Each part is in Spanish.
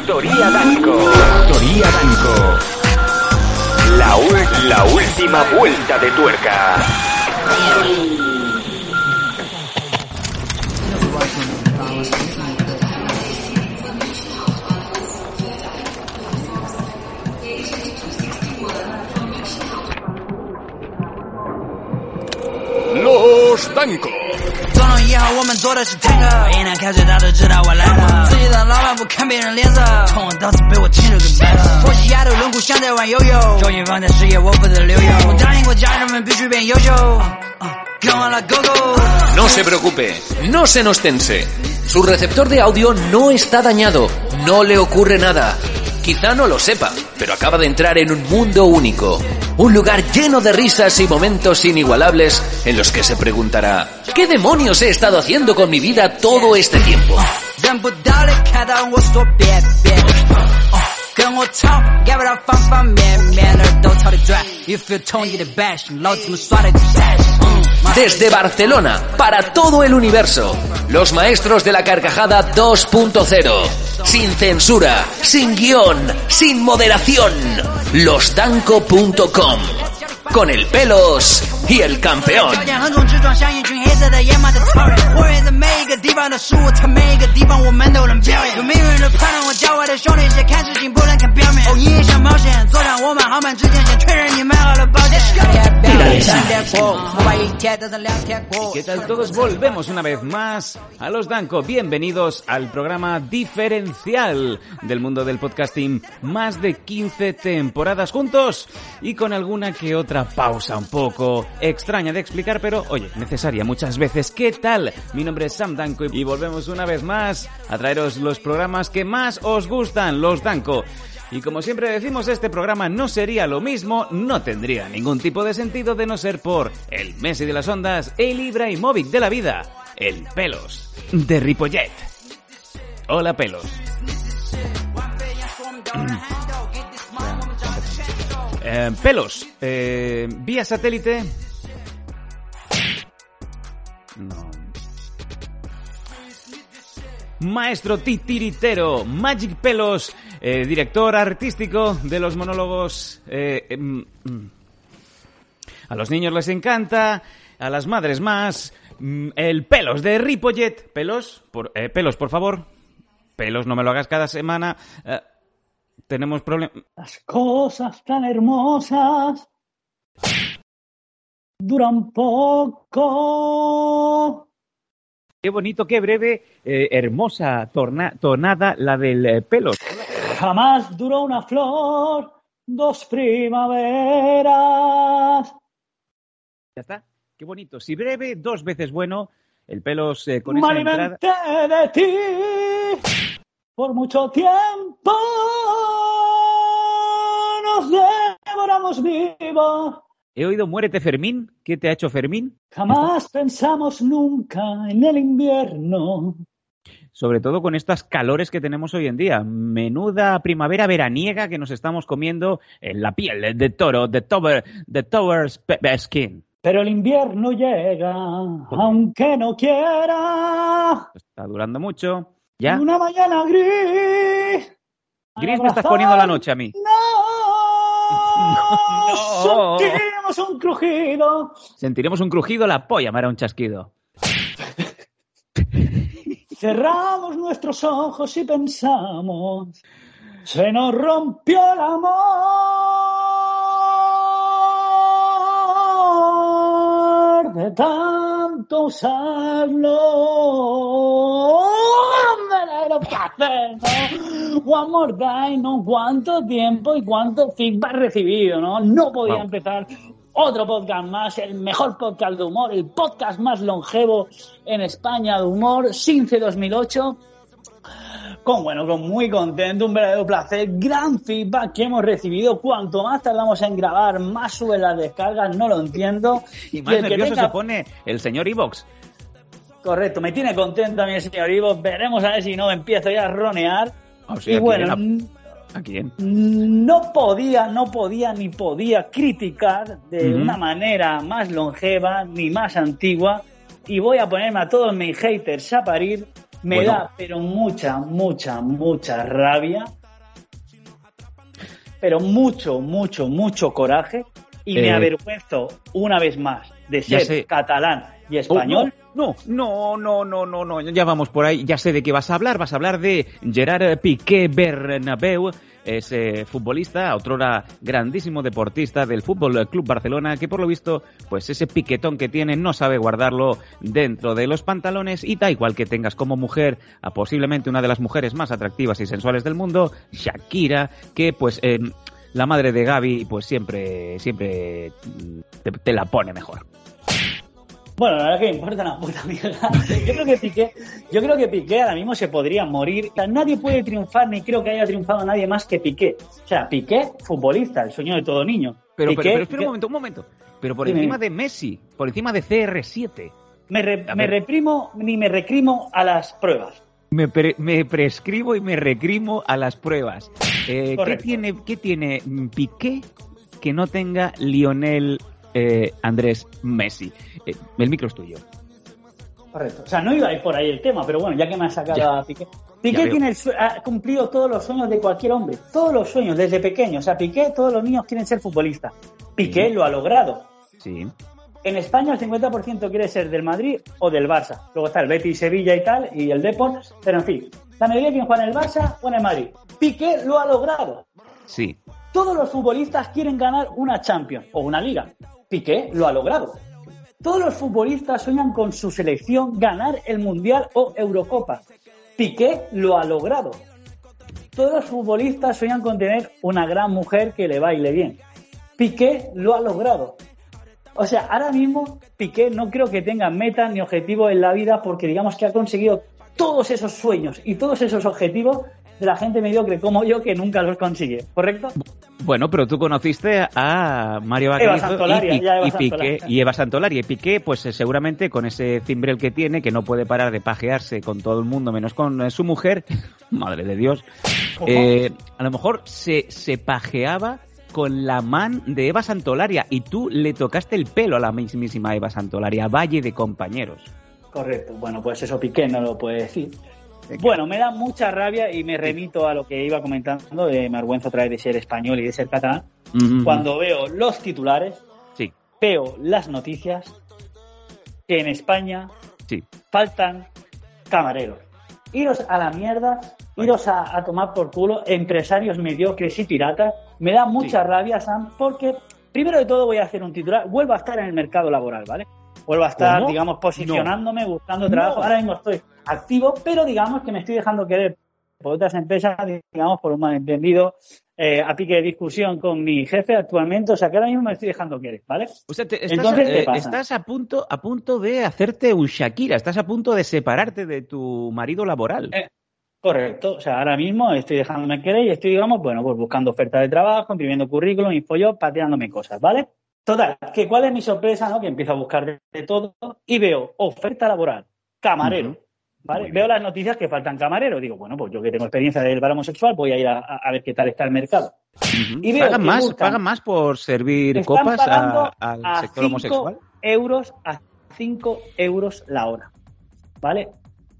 Factoría Danco. Factoría Danco. La, ul- la última vuelta de tuerca. Los Danco. 总统一号，我们坐的是 tanker，一眼看谁他都知道我来了。自己的老板不 看别人脸色，冲我刀子被我亲手给掰了。我是丫头轮廓像在玩悠悠，重心放在事业，我负责溜悠。我答应过家人们必须变优秀，啊跟我来 go go。 No se preocupe, no se nos tense. Su receptor de audio no está dañado, no le ocurre nada. Quizá no lo sepa, pero acaba de entrar en un mundo único. Un lugar lleno de risas y momentos inigualables en los que se preguntará, ¿qué demonios he estado haciendo con mi vida todo este tiempo? 认不到的看到我说别别，哦跟我吵，要不然方方面面哪儿都朝得转。You feel 同意的 bash，老子们耍的 dash。嗯 Desde Barcelona, para todo el universo, los maestros de la carcajada 2.0. Sin censura, sin guión, sin moderación. Losdanco.com. Con el pelos y el campeón. ¿Qué tal todos? Volvemos una vez más a los Danco. Bienvenidos al programa diferencial del mundo del podcasting. Más de 15 temporadas juntos y con alguna que otra pausa un poco extraña de explicar, pero oye, necesaria muchas veces. ¿Qué tal? Mi nombre es Sam Danco y volvemos una vez más a traeros los programas que más os gustan, los Danco. Y como siempre decimos, este programa no sería lo mismo, no tendría ningún tipo de sentido de no ser por el Messi de las ondas, el Ibrahimovic de la vida, el Pelos de Ripollet. Hola Pelos. Eh, pelos, eh, vía satélite. No. Maestro titiritero, Magic Pelos, eh, director artístico de los monólogos. eh, em, mm. a los niños les encanta, a las madres más. mm, El Pelos de Ripollet. Pelos, por, eh, pelos, por favor. Pelos, no me lo hagas cada semana. Tenemos problemas. Las cosas tan hermosas duran poco. Qué bonito, qué breve, eh, hermosa torna- tonada la del eh, Pelos. Jamás duró una flor, dos primaveras. Ya está. Qué bonito. Si breve, dos veces bueno. El Pelos eh, con Me esa entrada. de ti por mucho tiempo. Nos devoramos vivos. He oído Muérete Fermín. ¿Qué te ha hecho Fermín? Jamás pensamos nunca en el invierno. Sobre todo con estas calores que tenemos hoy en día. Menuda primavera veraniega que nos estamos comiendo en la piel de toro, de tower, de towers pe- pe- skin. Pero el invierno llega, aunque no quiera. Está durando mucho. ¿Ya? Una mañana gris. Gris me estás poniendo la noche a mí. No. Sentimos un crujido. Sentiremos un crujido, la polla me hará un chasquido. Cerramos nuestros ojos y pensamos. Se nos rompió el amor de tanto usarlo. One more time, ¿no? ¿Cuánto tiempo y cuánto feedback recibido, no? No podía Wow. empezar otro podcast más, el mejor podcast de humor, el podcast más longevo en España de humor, Since 2008. Con, bueno, con muy contento, un verdadero placer, gran feedback que hemos recibido. Cuanto más tardamos en grabar, más suben las descargas, no lo entiendo. Y más el nervioso tenga- se pone el señor Ivox. Correcto, me tiene contento a mí el señor Ivo. Veremos a ver si no empiezo ya a ronear. O sea, y ¿a bueno, ¿A quién? no podía, no podía ni podía criticar de una manera más longeva ni más antigua. Y voy a ponerme a todos mis haters a parir Me Bueno. da, pero mucha, mucha, mucha rabia. Pero mucho, mucho, mucho coraje. Y me Eh. avergüenzo una vez más de ser catalán y Oh, español. no, no, no, no, no, no, ya vamos por ahí, ya sé de qué vas a hablar, vas a hablar de Gerard Piqué Bernabéu, ese futbolista, otrora grandísimo deportista del Fútbol Club Barcelona, que por lo visto, pues ese piquetón que tiene no sabe guardarlo dentro de los pantalones. Y da igual que tengas como mujer a posiblemente una de las mujeres más atractivas y sensuales del mundo, Shakira, que pues eh, la madre de Gaby pues siempre, siempre te la pone mejor. Bueno, la verdad que me importa una puta mierda. Yo creo que Piqué, yo creo que Piqué ahora mismo se podría morir. O sea, nadie puede triunfar, ni creo que haya triunfado nadie más que Piqué. O sea, Piqué, futbolista, el sueño de todo niño. Pero, Piqué, pero, pero espera Piqué- un momento, un momento. Pero por encima de Messi, por encima de CR7. Me, re- reprimo ni me recrimo a las pruebas. Me, pre- me prescribo y me recrimo a las pruebas. Eh, ¿qué, tiene, ¿Qué tiene mm, Piqué que no tenga Lionel eh, Andrés Messi? Eh, el micro es tuyo. Correcto. O sea, no iba a ir por ahí el tema, pero bueno, ya que me has sacado Ya. a Piqué. Piqué tiene el ha cumplido todos los sueños de cualquier hombre. Todos los sueños, desde pequeño. O sea, Piqué, todos los niños quieren ser futbolistas. Piqué Sí. lo ha logrado. Sí. En España el 50% quiere ser del Madrid o del Barça. Luego está el Betis, Sevilla y tal, y el Deport. Pero en fin, la mayoría quieren jugar en el Barça o en el Madrid. Piqué lo ha logrado. Sí. Todos los futbolistas quieren ganar una Champions o una Liga. Piqué lo ha logrado. Todos los futbolistas sueñan con su selección ganar el Mundial o Eurocopa. Piqué lo ha logrado. Todos los futbolistas sueñan con tener una gran mujer que le baile bien. Piqué lo ha logrado. O sea, ahora mismo Piqué no creo que tenga metas ni objetivos en la vida porque digamos que ha conseguido todos esos sueños y todos esos objetivos de la gente mediocre como yo que nunca los consigue, ¿correcto? Bueno, pero tú conociste a Mario Vaquerizo y, Piqué y Eva Santolaria. Y Piqué, pues eh, seguramente con ese cimbrel que tiene, que no puede parar de pajearse con todo el mundo menos con eh, su mujer, madre de Dios, eh, a lo mejor se, se pajeaba con la man de Eva Santolaria y tú le tocaste el pelo a la mismísima Eva Santolaria, Valle de compañeros. Correcto. Bueno, pues eso Piqué no lo puede decir. Bueno, me da mucha rabia y me remito a lo que iba comentando, de me avergüenza otra vez de ser español y de ser catalán. Cuando veo los titulares, Sí, veo las noticias que en España sí. faltan camareros. Iros a la mierda, iros a, a tomar por culo empresarios mediocres y piratas. Me da mucha Sí. rabia, Sam, porque primero de todo voy a hacer un titular. Vuelvo a estar en el mercado laboral, ¿vale? Vuelvo a estar, ¿Cómo? digamos, posicionándome, buscando No. trabajo. Ahora mismo estoy activo, pero digamos que me estoy dejando querer por otras empresas, digamos, por un malentendido, eh, a pique de discusión con mi jefe actualmente. O sea, que ahora mismo me estoy dejando querer, ¿vale? O sea, te- estás, Entonces, ¿qué eh, pasa? estás a punto a punto de hacerte un Shakira, estás a punto de separarte de tu marido laboral. Eh, Correcto, o sea, ahora mismo estoy dejándome querer y estoy, digamos, bueno, pues buscando ofertas de trabajo, imprimiendo currículum, info pateándome cosas, ¿vale? Total, que cuál es mi sorpresa, ¿no? Que empiezo a buscar de, de todo y veo oferta laboral, camarero. ¿Vale? Veo las noticias que faltan camareros, digo, bueno, pues yo que tengo experiencia del bar homosexual, voy a ir a, ver qué tal está el mercado. Y veo pagan más, buscan- pagan más por servir Están copas a- al a sector cinco homosexual. euros a 5 euros la hora, ¿vale?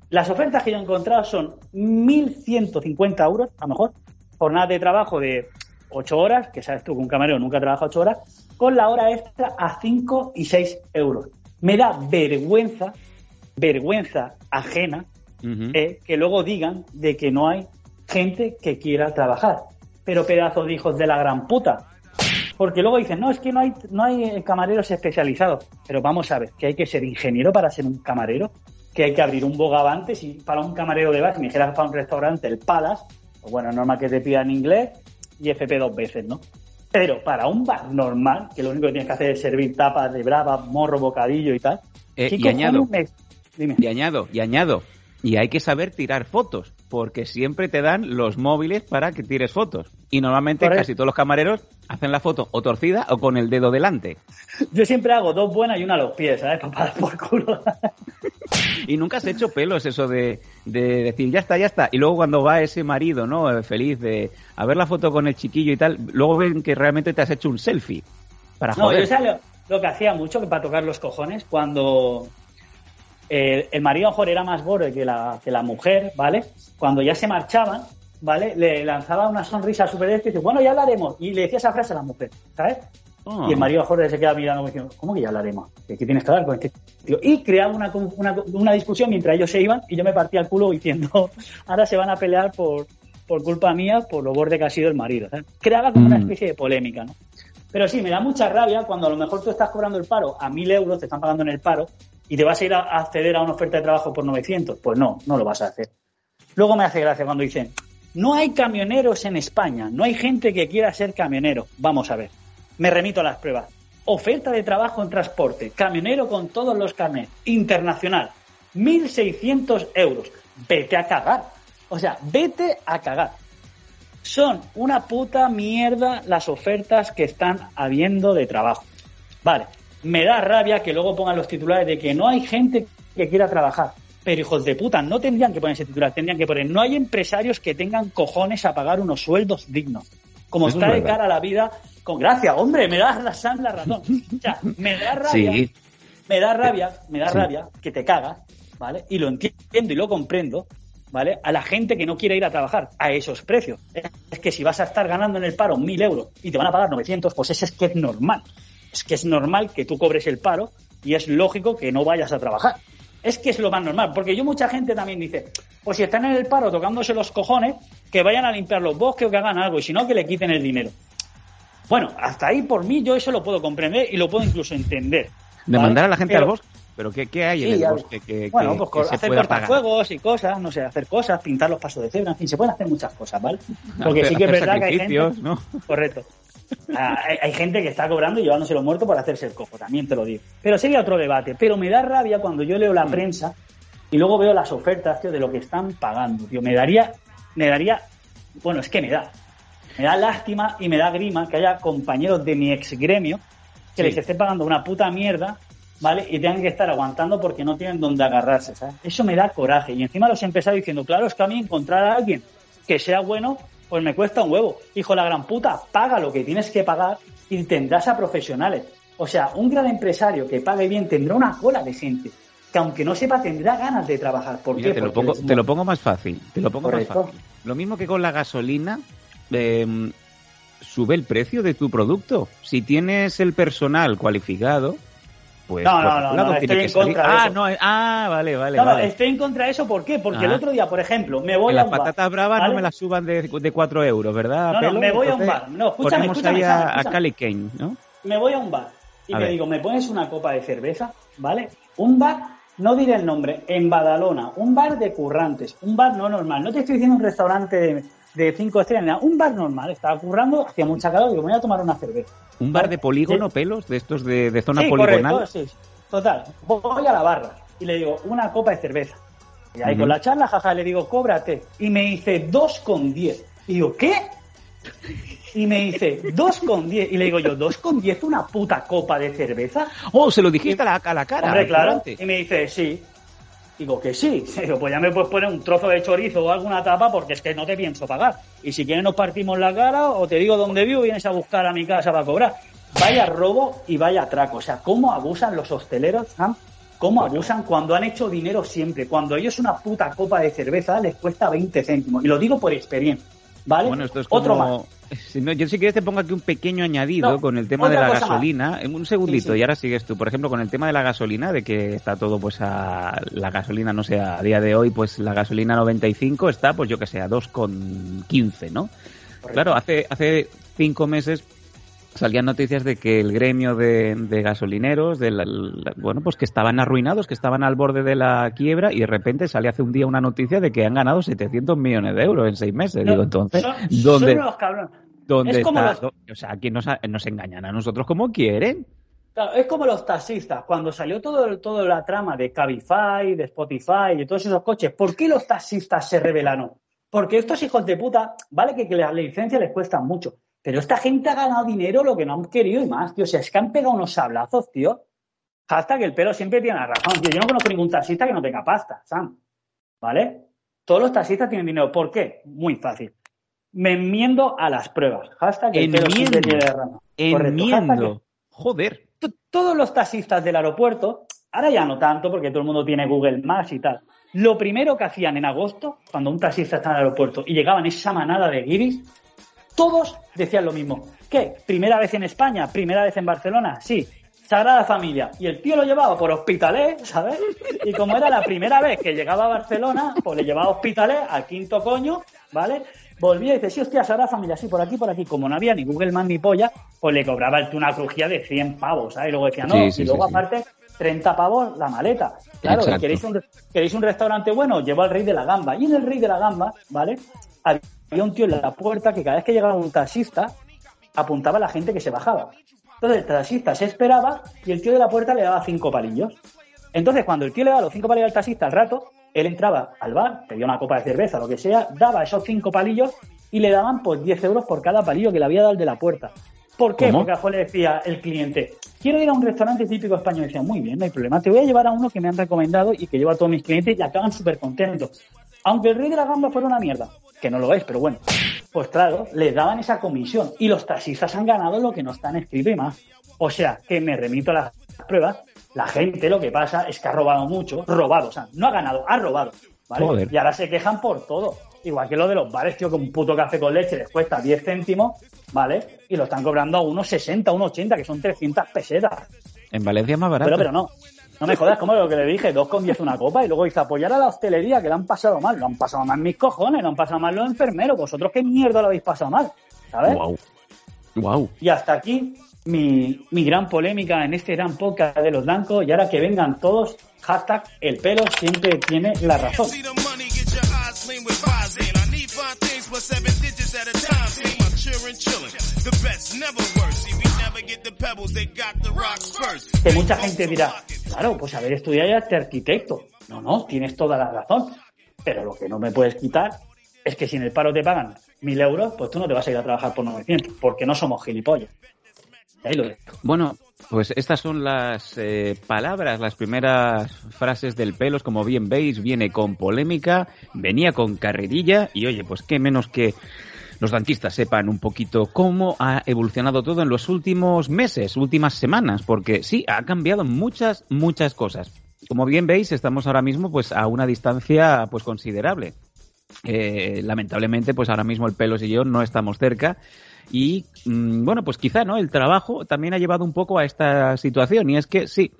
Las ofertas que yo he encontrado son 1.150 euros, a lo mejor, jornada de trabajo de 8 horas, que sabes tú que un camarero nunca trabaja 8 horas, con la hora extra a 5 y 6 euros. Me da vergüenza, vergüenza ajena, eh, que luego digan de que no hay gente que quiera trabajar. Pero pedazos de hijos de la gran puta. Porque luego dicen, no, es que no hay, no hay eh, camareros especializados. Pero vamos a ver, que hay que ser ingeniero para ser un camarero, que hay que abrir un bogavante, si para un camarero de bar, si me dijeras para un restaurante, el Palace, pues bueno, normal que te pidan inglés y FP dos veces, ¿no? Pero para un bar normal, que lo único que tienes que hacer es servir tapas de brava, morro, bocadillo y tal. Eh, ¿qué y añado, me- Dime. y añado, y añado, y hay que saber tirar fotos, porque siempre te dan los móviles para que tires fotos. Y normalmente Correcto. casi todos los camareros hacen la foto o torcida o con el dedo delante. Yo siempre hago dos buenas y una a los pies, ¿sabes? Para por culo. Y nunca has hecho pelos eso de, de decir, ya está, ya está. Y luego cuando va ese marido, ¿no? Eh, Feliz de a ver la foto con el chiquillo y tal, luego ven que realmente te has hecho un selfie. Para No, yo lo, lo que hacía mucho que para tocar los cojones cuando eh, el marido a mejor era más borde que la, que la mujer, ¿vale? Cuando ya se marchaban, ¿vale? Le lanzaba una sonrisa súper y dice, bueno, ya hablaremos. Y le decía esa frase a la mujer, ¿sabes? Ah. Y el marido Jorge se queda mirando diciendo, ¿cómo que ya hablaremos? ¿Qué tienes que hablar con este tío? Y creaba una, una, una discusión mientras ellos se iban y yo me partía el culo diciendo, ahora se van a pelear por, por culpa mía, por lo borde que ha sido el marido. ¿sabes? Creaba como una Mm. especie de polémica, ¿no? Pero sí, me da mucha rabia cuando a lo mejor tú estás cobrando el paro a 1.000 euros, te están pagando en el paro, y te vas a ir a acceder a una oferta de trabajo por 900. Pues no, no lo vas a hacer. Luego me hace gracia cuando dicen, no hay camioneros en España, no hay gente que quiera ser camionero. Vamos a ver, me remito a las pruebas. Oferta de trabajo en transporte, camionero con todos los carnets, internacional, 1.600 euros. Vete a cagar. O sea, vete a cagar. Son una puta mierda las ofertas que están habiendo de trabajo. Vale, me da rabia que luego pongan los titulares de que no hay gente que quiera trabajar. Pero hijos de puta, no tendrían que poner ese titular, tendrían que poner, no hay empresarios que tengan cojones a pagar unos sueldos dignos. Como Eso es está de cara a la vida, con gracia, hombre, me das la, Sam la razón. O sea, me da rabia, Sí, me da rabia, me da Sí. rabia que te cagas, ¿vale? Y lo entiendo y lo comprendo, ¿vale? A la gente que no quiere ir a trabajar a esos precios. Es que si vas a estar ganando en el paro 1.000 euros y te van a pagar 900, pues ese es que es normal. Es que es normal que tú cobres el paro y es lógico que no vayas a trabajar. Es que es lo más normal, porque yo mucha gente también dice, pues si están en el paro tocándose los cojones, que vayan a limpiar los bosques o que hagan algo, y si no, que le quiten el dinero. Bueno, hasta ahí por mí yo eso lo puedo comprender y lo puedo incluso entender. de ¿vale? mandar a la gente Pero- al bosque. ¿Pero qué, qué hay en Sí, el bosque que, bueno, pues que hacer cortafuegos y cosas, no sé, hacer cosas, pintar los pasos de cebra, en fin, se pueden hacer muchas cosas, ¿vale? Porque Hacer- sí que es verdad que hay gente... ¿no? Correcto. Ah, hay, hay gente que está cobrando y llevándose lo muerto por hacerse el cojo, también te lo digo. Pero sería otro debate. Pero me da rabia cuando yo leo la Mm. prensa y luego veo las ofertas, tío, de lo que están pagando, tío. Me daría, me daría, bueno, es que me da. Me da lástima y me da grima que haya compañeros de mi ex gremio que Sí. les esté pagando una puta mierda, ¿vale? Y tengan que estar aguantando porque no tienen dónde agarrarse, ¿sabes? Eso me da coraje. Y encima los empresarios diciendo, claro, es que a mí encontrar a alguien que sea bueno, pues me cuesta un huevo. Hijo la gran puta, paga lo que tienes que pagar y tendrás a profesionales. O sea, un gran empresario que pague bien tendrá una cola de gente que aunque no sepa tendrá ganas de trabajar. ¿Por Mira, qué? te, lo pongo, les- te lo pongo más fácil. Te lo pongo Correcto. más fácil. Lo mismo que con la gasolina. eh, sube el precio de tu producto. Si tienes el personal cualificado, pues No, no, otro no, no, estoy en salir. contra de Ah, eso. no, eh, ah, vale, vale, No, no, vale. estoy en contra de eso, ¿por qué? Porque Ah. el otro día, por ejemplo, me voy Que a las un bar, patatas bravas ¿vale? no me las suban de, de 4 euros, ¿verdad? No, me voy a un bar. No, escúchame, escúchame, ahí a, a. Cali Kane, ¿no? me voy a un bar y A ver. digo, ¿me pones una copa de cerveza? ¿Vale? Un bar, no diré el nombre, en Badalona, un bar de currantes, un bar no normal. No te estoy diciendo un restaurante de, de cinco estrellas, un bar normal. Estaba currando, hacía mucha calor, digo, me voy a tomar una cerveza. Un bar de polígono, Sí. pelos, de estos de, de zona sí, poligonal. correcto, sí. Total, voy a la barra y le digo, una copa de cerveza. Y ahí con la charla, jaja, le digo, cóbrate. Y me dice, dos con diez. Y digo, ¿qué? Y me dice, dos con diez. Y le digo yo, ¿dos con diez una puta copa de cerveza? Oh, se lo dijiste a la, a la cara. Hombre, claro. Y me dice, sí. Digo que sí. Digo, pues ya me puedes poner un trozo de chorizo o alguna tapa porque es que no te pienso pagar. Y si quieres nos partimos la cara o te digo dónde vivo vienes a buscar a mi casa para cobrar. Vaya robo y vaya atraco. O sea, cómo abusan los hosteleros, Sam? Cómo abusan cuando han hecho dinero siempre. Cuando ellos una puta copa de cerveza les cuesta 20 céntimos. Y lo digo por experiencia. ¿Vale? Bueno, esto es como... Otro más. Si no, yo si quieres te pongo aquí un pequeño añadido No, con el tema de la más. gasolina. En un segundito, Sí, sí. y ahora sigues tú. Por ejemplo, con el tema de la gasolina, de que está todo, pues, a la gasolina, no sé, a día de hoy, pues la gasolina 95 está, pues yo que sé, a 2,15, ¿no? Claro, hace, hace cinco meses salían noticias de que el gremio de, de gasolineros, de la- la- bueno, pues que estaban arruinados, que estaban al borde de la quiebra y de repente sale hace un día una noticia de que han ganado 700 millones de euros en seis meses. No, Digo, entonces, son- ¿dónde, son unos cabrones. dónde es como está? los- O sea, aquí nos, nos engañan a nosotros como quieren. Claro, es como los taxistas. Cuando salió todo, toda la trama de Cabify, de Spotify y todos esos coches, ¿por qué los taxistas se rebelaron? Porque estos hijos de puta, vale que, que las licencias les cuestan mucho, pero esta gente ha ganado dinero lo que no han querido y más, tío. O sea, es que han pegado unos sablazos, tío. Hasta que el pelo siempre tiene la razón, tío. Yo no conozco ningún taxista que no tenga pasta, Sam. ¿Vale? Todos los taxistas tienen dinero. ¿Por qué? Muy fácil. Me enmiendo a las pruebas. Hashtag el pelo siempre tiene la razón. Enmiendo. Joder. Todos los taxistas del aeropuerto Ahora ya no tanto porque todo el mundo tiene Google Maps y tal. Lo primero que hacían en agosto, cuando un taxista estaba en el aeropuerto y llegaban esa manada de guiris, todos decían lo mismo. ¿Qué? ¿Primera vez en España? ¿Primera vez en Barcelona? Sí. Sagrada Familia. Y el tío lo llevaba por Hospitalet, ¿sabes? Y como era la primera vez que llegaba a Barcelona, pues le llevaba a Hospitalet, al quinto coño, ¿vale? Volvía y dice, sí, hostia, Sagrada Familia, sí, por aquí, por aquí. Como no había ni Google Maps ni polla, pues le cobraba el una crujía de 100 pavos, ¿sabes? Y luego decía, no, Sí, sí, y luego sí, aparte, 30 pavos la maleta. Claro. ¿queréis un, ¿queréis un restaurante bueno? Llevo al Rey de la Gamba. Y en el Rey de la Gamba, ¿vale? Había un tío en la puerta que cada vez que llegaba un taxista, apuntaba a la gente que se bajaba. Entonces el taxista se esperaba y el tío de la puerta le daba cinco palillos. Entonces cuando el tío le daba los cinco palillos al taxista al rato, él entraba al bar, pedía una copa de cerveza, lo que sea, daba esos cinco palillos y le daban pues 10 euros por cada palillo que le había dado el de la puerta. ¿Por qué? ¿Cómo? Porque a Juan le decía el cliente, quiero ir a un restaurante típico español. Y decía, muy bien, no hay problema, te voy a llevar a uno que me han recomendado y que llevo a todos mis clientes y acaban súper contentos. Aunque el rey de la gamba fuera una mierda, que no lo es, pero bueno, pues claro, les daban esa comisión y los taxistas han ganado lo que no están escrito y más. O sea, que me remito a las pruebas, la gente lo que pasa es que ha robado mucho, robado, o sea, no ha ganado, ha robado, ¿vale? Joder. Y ahora se quejan por todo. Igual que lo de los bares, tío, que un puto café con leche les cuesta 10 céntimos, ¿vale? Y lo están cobrando a unos 60, unos 80, que son 300 pesetas. En Valencia es más barato. Pero, pero no. No me jodas, como lo que le dije, dos con diez una copa y luego dice apoyar a la hostelería que lo han pasado mal. Lo han pasado mal mis cojones, lo han pasado mal los enfermeros. Vosotros qué mierda lo habéis pasado mal, ¿sabes? Wow. Wow. Y hasta aquí mi, mi gran polémica en este gran podcast de los blancos. Y ahora que vengan todos, hashtag el pelo siempre tiene la razón. Things. The best, never worse. See, we never get the pebbles, they got the rocks first. Que mucha gente dirá, claro, pues haber estudiado ya este arquitecto. No, no, tienes toda la razón. Pero lo que no me puedes quitar es que si en el paro te pagan mil euros, pues tú no te vas a ir a trabajar por 900, porque no somos gilipollas. Bueno, pues estas son las eh, palabras, las primeras frases del pelos, como bien veis, viene con polémica, venía con carrerilla y oye, pues qué menos que los danquistas sepan un poquito cómo ha evolucionado todo en los últimos meses, últimas semanas, porque sí, ha cambiado muchas, muchas cosas. Como bien veis, estamos ahora mismo pues a una distancia pues considerable. Eh, lamentablemente, pues ahora mismo el Pelos y yo no estamos cerca. Y mm, bueno, pues quizá, ¿no? El trabajo también ha llevado un poco a esta situación. Y es que sí,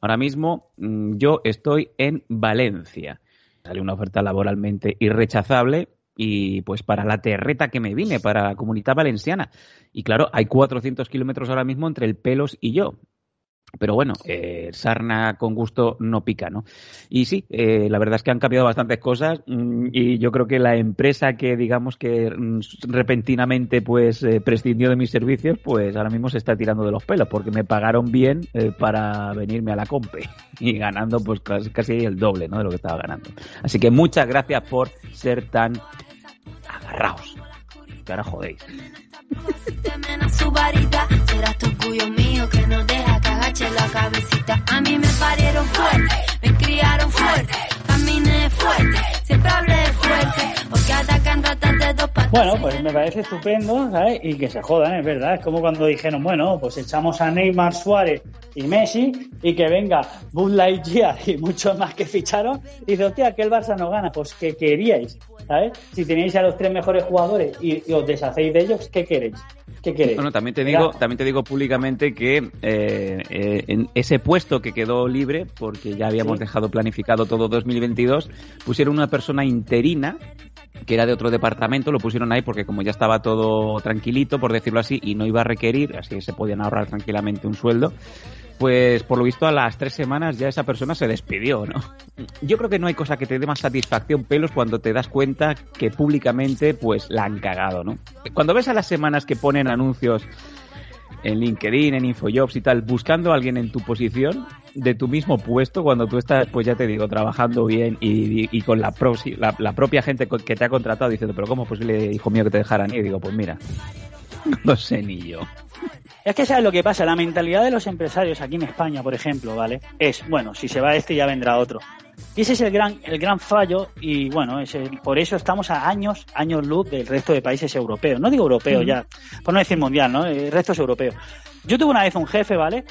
ahora mismo mm, yo estoy en Valencia. Sale una oferta laboralmente irrechazable y pues para la terreta que me vine, para la comunidad valenciana. Y claro, hay 400 kilómetros ahora mismo entre el Pelos y yo. Pero bueno, eh, sarna con gusto no pica, ¿no? Y sí, eh, la verdad es que han cambiado bastantes cosas mm, y yo creo que la empresa que digamos que mm, repentinamente pues eh, prescindió de mis servicios, pues ahora mismo se está tirando de los pelos porque me pagaron bien para venirme a la compe y ganando pues casi, casi el doble, ¿no? De lo que estaba ganando. Así que muchas gracias por ser tan agarraos. Que ahora jodéis. Bueno, pues me parece estupendo, ¿sabes? Y que se jodan, es verdad. Es como cuando dijeron, bueno, pues echamos a Neymar, Suárez y Messi y que venga Buzz Lightyear y muchos más que ficharon. Y dice, hostia, que el Barça no gana. Pues, ¿qué queríais? ¿Sabes? Si teníais a los tres mejores jugadores y os deshacéis de ellos, ¿qué queréis? ¿Qué queréis? Bueno, también te digo, también te digo públicamente que eh, eh, en ese puesto que quedó libre, porque ya habíamos Sí. dejado planificado todo 2022, pusieron una persona interina que era de otro departamento, lo pusieron ahí porque como ya estaba todo tranquilito, por decirlo así, y no iba a requerir, así que se podían ahorrar tranquilamente un sueldo, pues por lo visto a las tres semanas ya esa persona se despidió, ¿no? Yo creo que no hay cosa que te dé más satisfacción, pelos, cuando te das cuenta que públicamente pues la han cagado, ¿no? Cuando ves a las semanas que ponen anuncios en LinkedIn, en Infojobs y tal, buscando a alguien en tu posición, de tu mismo puesto, cuando tú estás, pues ya te digo, trabajando bien y, y- con la, la propia gente que te ha contratado diciendo, pero ¿cómo es posible, hijo mío, que te dejaran? Y digo, pues mira, no sé ni yo. Es que sabes lo que pasa, la mentalidad de los empresarios aquí en España, por ejemplo, ¿vale? Es, bueno, si se va este ya vendrá otro. Y ese es el gran, el gran fallo y bueno, es el- por eso estamos a años, años luz del resto de países europeos. No digo europeos ya, por no decir mundial, ¿no? El resto es europeo. Yo tuve una vez un jefe, ¿vale?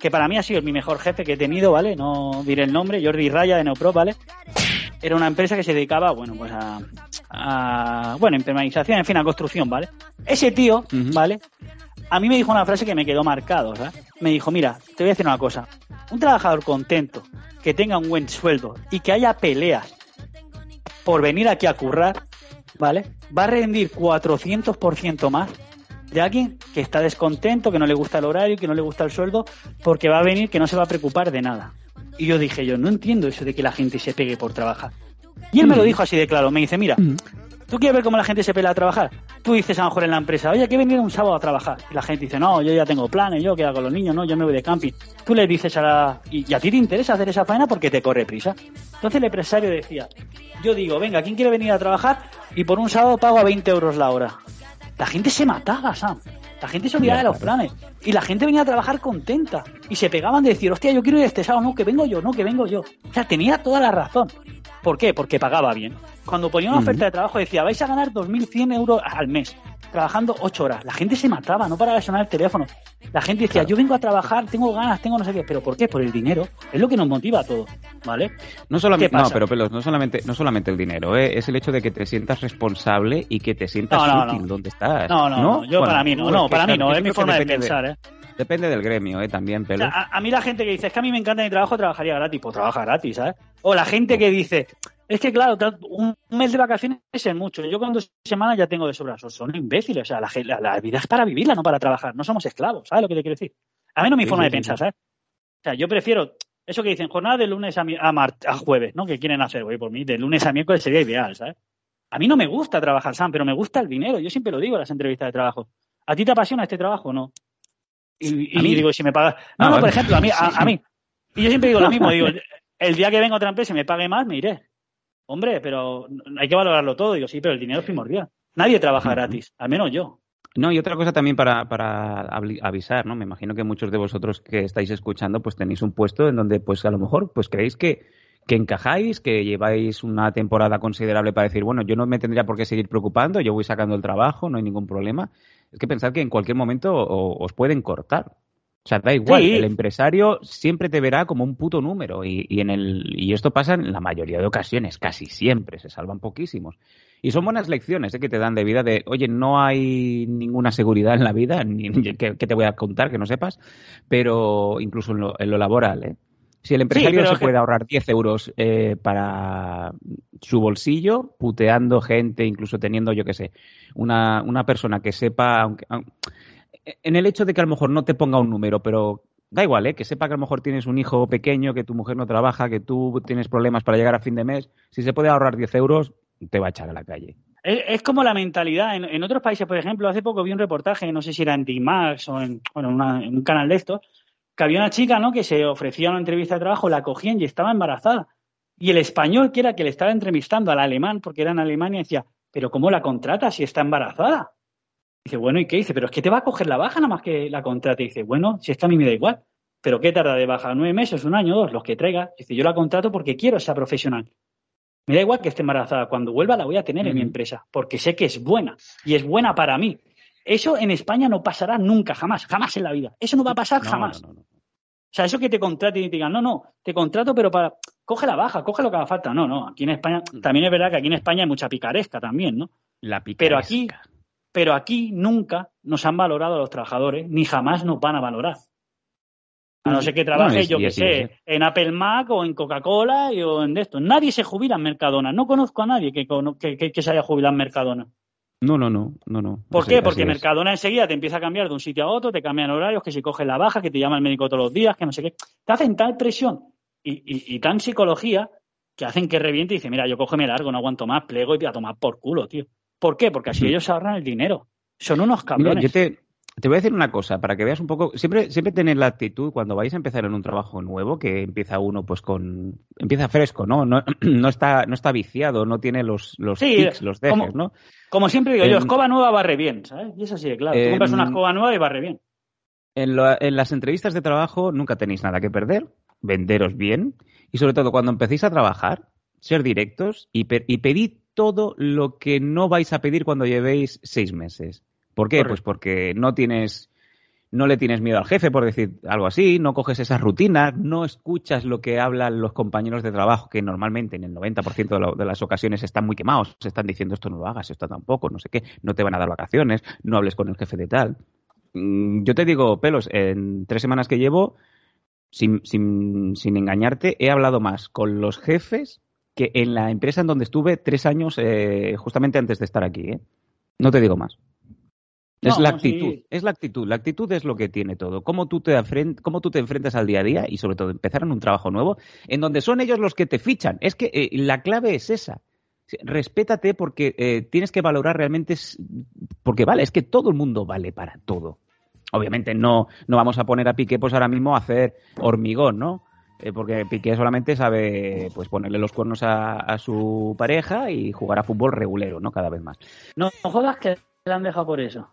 Que para mí ha sido mi mejor jefe que he tenido, ¿vale? No diré el nombre, Jordi Raya de Neopro, ¿vale? Era una empresa que se dedicaba, bueno, pues a, a bueno, impermeabilización, en fin, a construcción, ¿vale? Ese tío, Ujú. ¿vale? A mí me dijo una frase que me quedó marcado, ¿sabes? Me dijo, mira, te voy a decir una cosa. Un trabajador contento, que tenga un buen sueldo y que haya peleas por venir aquí a currar, ¿vale? Va a rendir 400% más de alguien que está descontento, que no le gusta el horario, que no le gusta el sueldo, porque va a venir que no se va a preocupar de nada. Y yo dije, yo no entiendo eso de que la gente se pegue por trabajar. Y él me lo dijo así de claro, me dice, mira, ¿tú quieres ver cómo la gente se pelea a trabajar? Tú dices a lo mejor en la empresa, oye, hay que venir un sábado a trabajar. Y la gente dice, no, yo ya tengo planes, yo quedo con los niños, no, yo me voy de camping. Tú le dices a la... Y, a ti te interesa hacer esa faena porque te corre prisa. Entonces el empresario decía, yo digo, venga, ¿quién quiere venir a trabajar? Y por un sábado pago a 20 euros la hora. La gente se mataba, Sam. La gente se olvidaba de los planes. Y la gente venía a trabajar contenta. Y se pegaban de decir, hostia, yo quiero ir este sábado, no, que vengo yo, no, que vengo yo. O sea, tenía toda la razón. ¿Por qué? Porque pagaba bien. Cuando ponía una oferta de trabajo decía, vais a ganar 2.100 euros al mes, trabajando 8 horas. La gente se mataba, no paraba de sonar el teléfono. La gente decía, yo vengo a trabajar, tengo ganas, tengo no sé qué. ¿Pero por qué? Por el dinero. Es lo que nos motiva a todos, ¿vale? No solamente, no, pero pelos, no solamente, no solamente el dinero, ¿eh? es el hecho de que te sientas responsable y que te sientas No, no, útil no. donde estás. No, no, no, yo Bueno, para mí no, no, para mí no, es mi forma de pensar, ¿eh? Depende del gremio, ¿eh? También, O pelos. sea, a, a mí la gente que dice, es que a mí me encanta mi trabajo, trabajaría gratis, pues trabaja gratis, ¿sabes? O la gente que dice, es que claro, un mes de vacaciones es mucho, yo con dos semanas ya tengo de sobra, son, son imbéciles, o sea, la, la- la vida es para vivirla, no para trabajar, no somos esclavos, ¿sabes lo que te quiero decir? A mí no es mi Sí, forma sí, de sí, pensar. ¿sabes? O sea, yo prefiero eso que dicen, jornada de lunes a, mi- a, mar- a jueves, ¿no? Que quieren hacer, güey, por mí, de lunes a miércoles sería ideal, ¿sabes? A mí no me gusta trabajar, Sam, pero me gusta el dinero, yo siempre lo digo en las entrevistas de trabajo. ¿A ti te apasiona este trabajo o no? Y, y digo, si me pagas. No, Ah, no, por ejemplo, a mí, a, mí. Y yo siempre digo lo mismo, digo, el, el día que venga otra empresa y me pague más, me iré. Hombre, pero hay que valorarlo todo. Digo, sí, pero el dinero es primordial. Nadie trabaja gratis, al menos yo. No, y otra cosa también para, para avisar, ¿no? Me imagino que muchos de vosotros que estáis escuchando, pues tenéis un puesto en donde, pues a lo mejor, pues creéis que, que encajáis, que lleváis una temporada considerable para decir, bueno, yo no me tendría por qué seguir preocupando, yo voy sacando el trabajo, no hay ningún problema. Es que pensad que en cualquier momento os pueden cortar. O sea, da igual, Sí. el empresario siempre te verá como un puto número y, y en el y esto pasa en la mayoría de ocasiones, casi siempre, se salvan poquísimos. Y son buenas lecciones ¿eh? que te dan de vida de, oye, no hay ninguna seguridad en la vida, ni, que, que te voy a contar que no sepas, pero incluso en lo, en lo laboral, ¿eh? Si el empresario se que- puede ahorrar 10 euros eh, para su bolsillo, puteando gente, incluso teniendo, yo qué sé, una, una persona que sepa, aunque, aun- en el hecho de que a lo mejor no te ponga un número, pero da igual, ¿eh? que sepa que a lo mejor tienes un hijo pequeño, que tu mujer no trabaja, que tú tienes problemas para llegar a fin de mes, si se puede ahorrar 10 euros, te va a echar a la calle. Es, es como la mentalidad. En, en otros países, por ejemplo, hace poco vi un reportaje, no sé si era en Dimax o en, bueno, una- en un canal de estos, que había una chica ¿no? que se ofrecía una entrevista de trabajo, la cogían y estaba embarazada. Y el español, que era que le estaba entrevistando al alemán, porque era en Alemania, decía, pero ¿cómo la contrata si está embarazada? Dice, bueno, ¿y qué dice? Pero es que te va a coger la baja nada más que la contrate. Dice, bueno, si es que a mí me da igual. ¿Pero qué tarda de baja? ¿Nueve meses, un año, dos? Los que traiga. Dice, yo la contrato porque quiero esa profesional. Me da igual que esté embarazada. Cuando vuelva la voy a tener en mi empresa, porque sé que es buena y es buena para mí. Eso en España no pasará nunca, jamás, jamás en la vida. Eso no va a pasar No, jamás. no, no, no. O sea, eso que te contraten y te digan, no, no, te contrato, pero para. Coge la baja, coge lo que haga falta. No, no, aquí en España. También es verdad que aquí en España hay mucha picaresca también, ¿no? La Pero aquí, picaresca. pero aquí nunca nos han valorado a los trabajadores, ni jamás nos van a valorar. A no ser que trabaje, No, es- yo así sé, es. en Apple Mac o en Coca-Cola o en esto. Nadie se jubila en Mercadona. No conozco a nadie que, que- que se haya jubilado en Mercadona. No, no, no, no, no. ¿Por Así- qué? Porque. Mercadona enseguida te empieza a cambiar de un sitio a otro, te cambian horarios, que si coges la baja, que te llama el médico todos los días, que no sé qué. Te hacen tal presión y, y- y tan psicología que hacen que reviente y dice, mira, yo cógeme largo, no aguanto más, plego y te a tomar por culo, tío. ¿Por qué? Porque así Mm. ellos se ahorran el dinero. Son unos Mira, cabrones. yo te, te voy a decir una cosa, para que veas un poco, siempre, siempre tener la actitud cuando vais a empezar en un trabajo nuevo, que empieza uno pues con, empieza fresco, ¿no? No, no está, no está viciado, no tiene los, los Sí, tics, los dejes, como- ¿no? Como siempre digo yo, Em, escoba nueva barre bien, ¿sabes? Y eso sí, claro. Tú em, compras una escoba nueva y barre bien. En, lo- en las entrevistas de trabajo nunca tenéis nada que perder, venderos bien y sobre todo cuando empecéis a trabajar, ser directos y, pe- y pedid todo lo que no vais a pedir cuando llevéis seis meses. ¿Por qué? Correcto. Pues porque no tienes, no le tienes miedo al jefe, por decir algo así, no coges esas rutinas, no escuchas lo que hablan los compañeros de trabajo, que normalmente en el 90% de, lo- de las ocasiones están muy quemados, se están diciendo esto no lo hagas, esto tampoco, no sé qué, no te van a dar vacaciones, no hables con el jefe de tal. Mm, Yo te digo, pelos, en tres semanas que llevo, sin, sin, sin engañarte, he hablado más con los jefes que en la empresa en donde estuve tres años eh, justamente antes de estar aquí. ¿eh? No te digo más. Es No, la sí. actitud, es la actitud. La actitud es lo que tiene todo. Cómo tú, te cómo tú te enfrentas al día a día y sobre todo empezar en un trabajo nuevo en donde son ellos los que te fichan. Es que eh, la clave es esa. Respétate porque eh, tienes que valorar realmente, porque vale, es que todo el mundo vale para todo. Obviamente no, no vamos a poner a Piqué pues ahora mismo a hacer hormigón, ¿no? Eh, porque Piqué solamente sabe pues ponerle los cuernos a, a su pareja y jugar a fútbol regulero, ¿no? Cada vez más. No, no jodas que le han dejado por eso.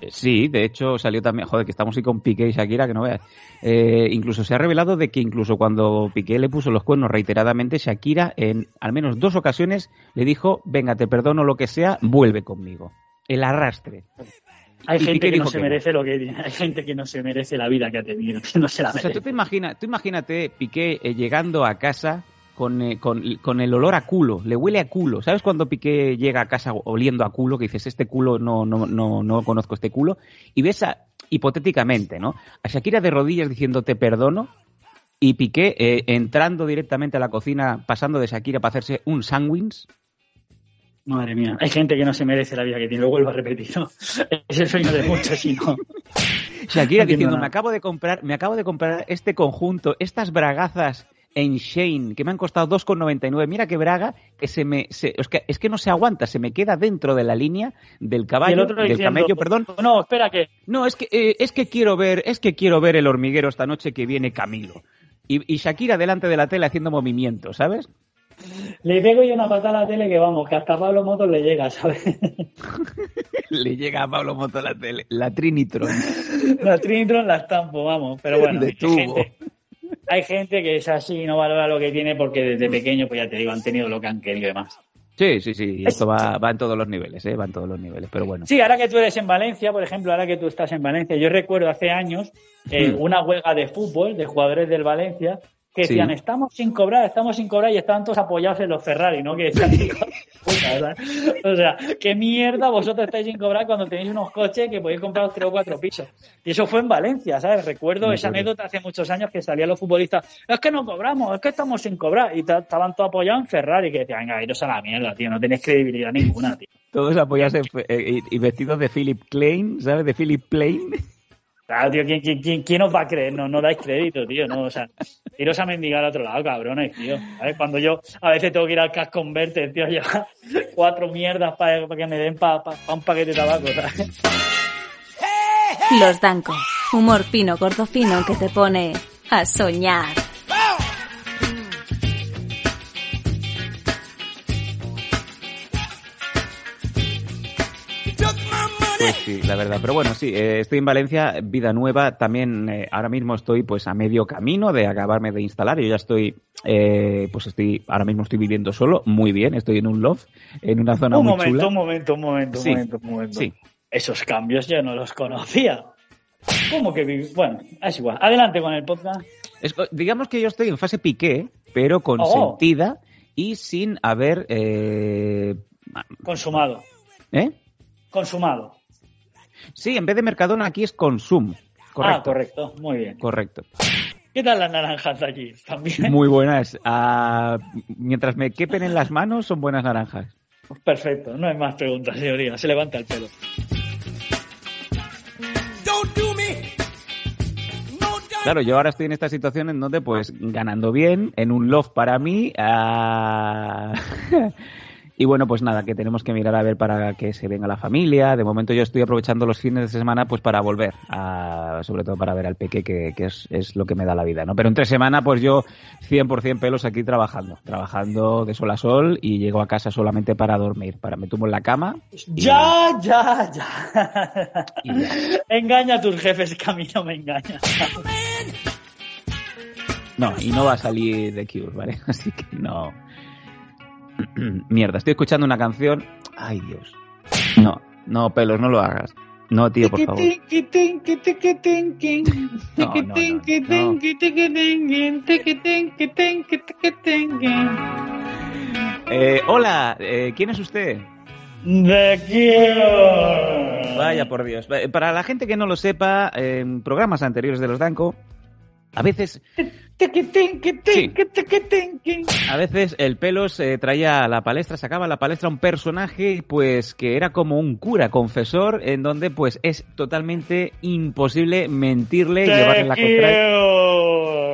Eh, Sí, de hecho salió también, joder, que estamos ahí con Piqué y Shakira, que no veas. Eh, incluso se ha revelado de que incluso cuando Piqué le puso los cuernos reiteradamente, Shakira en al menos dos ocasiones le dijo, venga, te perdono lo que sea, vuelve conmigo. El arrastre. Hay Y Piqué gente que no se que no. merece lo que tiene. Hay gente que no se merece la vida que ha tenido. Que no se la O sea, merece. tú te imaginas, tú imagínate Piqué eh, llegando a casa con, eh, con, con el olor a culo, le huele a culo. ¿Sabes cuando Piqué llega a casa oliendo a culo, que dices, este culo no, no, no, no conozco este culo? Y ves a, hipotéticamente, ¿no? A Shakira de rodillas diciendo te perdono y Piqué eh, entrando directamente a la cocina, pasando de Shakira para hacerse un sándwich. Madre mía. Hay gente que no se merece la vida que tiene. Lo vuelvo a repetir. ¿no? Es el sueño de muchos y no. Shakira No diciendo, nada. me acabo de comprar, me acabo de comprar este conjunto, estas bragazas en Shane, que me han costado 2,99. Mira qué braga, que se me, se- es, que, es que no se aguanta, se me queda dentro de la línea del caballo, del diciendo, camello, perdón. No, espera que. No, es que, eh, es que quiero ver, es que quiero ver el hormiguero esta noche que viene Camilo. Y, y Shakira delante de la tele haciendo movimientos, ¿sabes? Le pego yo una patada a la tele que vamos, que hasta Pablo Motos le llega, ¿sabes? Le llega a Pablo Moto la tele, la Trinitron. la Trinitron la estampo, vamos. Pero bueno, De hay tubo. gente, hay gente que es así y no valora lo que tiene porque desde pequeño, pues ya te digo, han tenido lo que han querido y demás. Sí, sí, sí, esto va, va en todos los niveles, ¿eh? Va en todos los niveles, pero bueno. Sí, ahora que tú eres en Valencia, por ejemplo, ahora que tú estás en Valencia, yo recuerdo hace años eh, Hmm. una huelga de fútbol de jugadores del Valencia que Sí. decían, estamos sin cobrar, estamos sin cobrar y estaban todos apoyados en los Ferrari, ¿no? Que decían, "Hijos de puta", o sea, qué mierda vosotros estáis sin cobrar cuando tenéis unos coches que podéis comprar tres o cuatro pisos. Y eso fue en Valencia, ¿sabes? Recuerdo esa anécdota hace muchos años que salían los futbolistas, es que no cobramos, es que estamos sin cobrar. Y ta- estaban todos apoyados en Ferrari, que decían, venga, iros a la mierda, tío, no tenéis credibilidad ninguna, tío. Todos apoyarse eh, y, y vestidos de Philip Klein, ¿sabes? De Philip Plain. Claro, tío, ¿quién, quién, quién, os va a creer? No, no dais crédito, tío, no, o sea, iros a mendigar a otro lado, cabrones, tío. ¿Sabes? Cuando yo a veces tengo que ir al Cash Converter, tío, llevar cuatro mierdas para que me den para un paquete de tabaco, ¿sabes? Los Danco. Humor fino, gordo fino que te pone a soñar. Pues sí, la verdad. Pero bueno, sí, eh, estoy en Valencia, vida nueva. También eh, ahora mismo estoy pues a medio camino de acabarme de instalar. Yo ya estoy, eh, pues estoy, ahora mismo estoy viviendo solo, muy bien. Estoy en un loft, en una zona Un muy momento, chula. un momento, un momento, un Sí, momento, un momento. sí. Esos cambios yo no los conocía. ¿Cómo que viví? Bueno, es igual. Adelante con el podcast. Es- digamos que yo estoy en fase piqué, pero Oh. consentida y sin haber, Consumado. ¿eh? Consumado. Sí, en vez de Mercadona aquí es Consum. Correcto. Ah, correcto. Muy bien. Correcto. ¿Qué tal las naranjas de aquí? También. Muy buenas. Ah, mientras me quepen en las manos, son buenas naranjas. Perfecto. No hay más preguntas, señoría. Se levanta el pelo. Claro, yo ahora estoy en esta situación en donde, pues, ganando bien, en un loft para mí. ah, y bueno, pues nada, que tenemos que mirar a ver para que se venga la familia. De momento yo estoy aprovechando los fines de semana, pues, para volver, a- sobre todo para ver al peque, que, que es, es lo que me da la vida, ¿no? Pero entre semana, pues yo 100% pelos aquí trabajando, trabajando de sol a sol y llego a casa solamente para dormir, para me tumbo en la cama. y- Ya, ya, ya. y ya. Engaña a tus jefes que a mí no me engañan. No, y no va a salir de Cure, ¿vale? Así que no. Mierda, estoy escuchando una canción. Ay, Dios. No, no, pelos, no lo hagas. No, tío, por favor. No, no, no, Eh, hola, eh, ¿quién es usted? De quiero. Vaya por Dios. Para la gente que no lo sepa, en programas anteriores de los Danco, a veces, a veces el pelos eh, traía a la palestra, sacaba a la palestra un personaje, pues que era como un cura confesor, en donde pues es totalmente imposible mentirle y llevarle la contraria.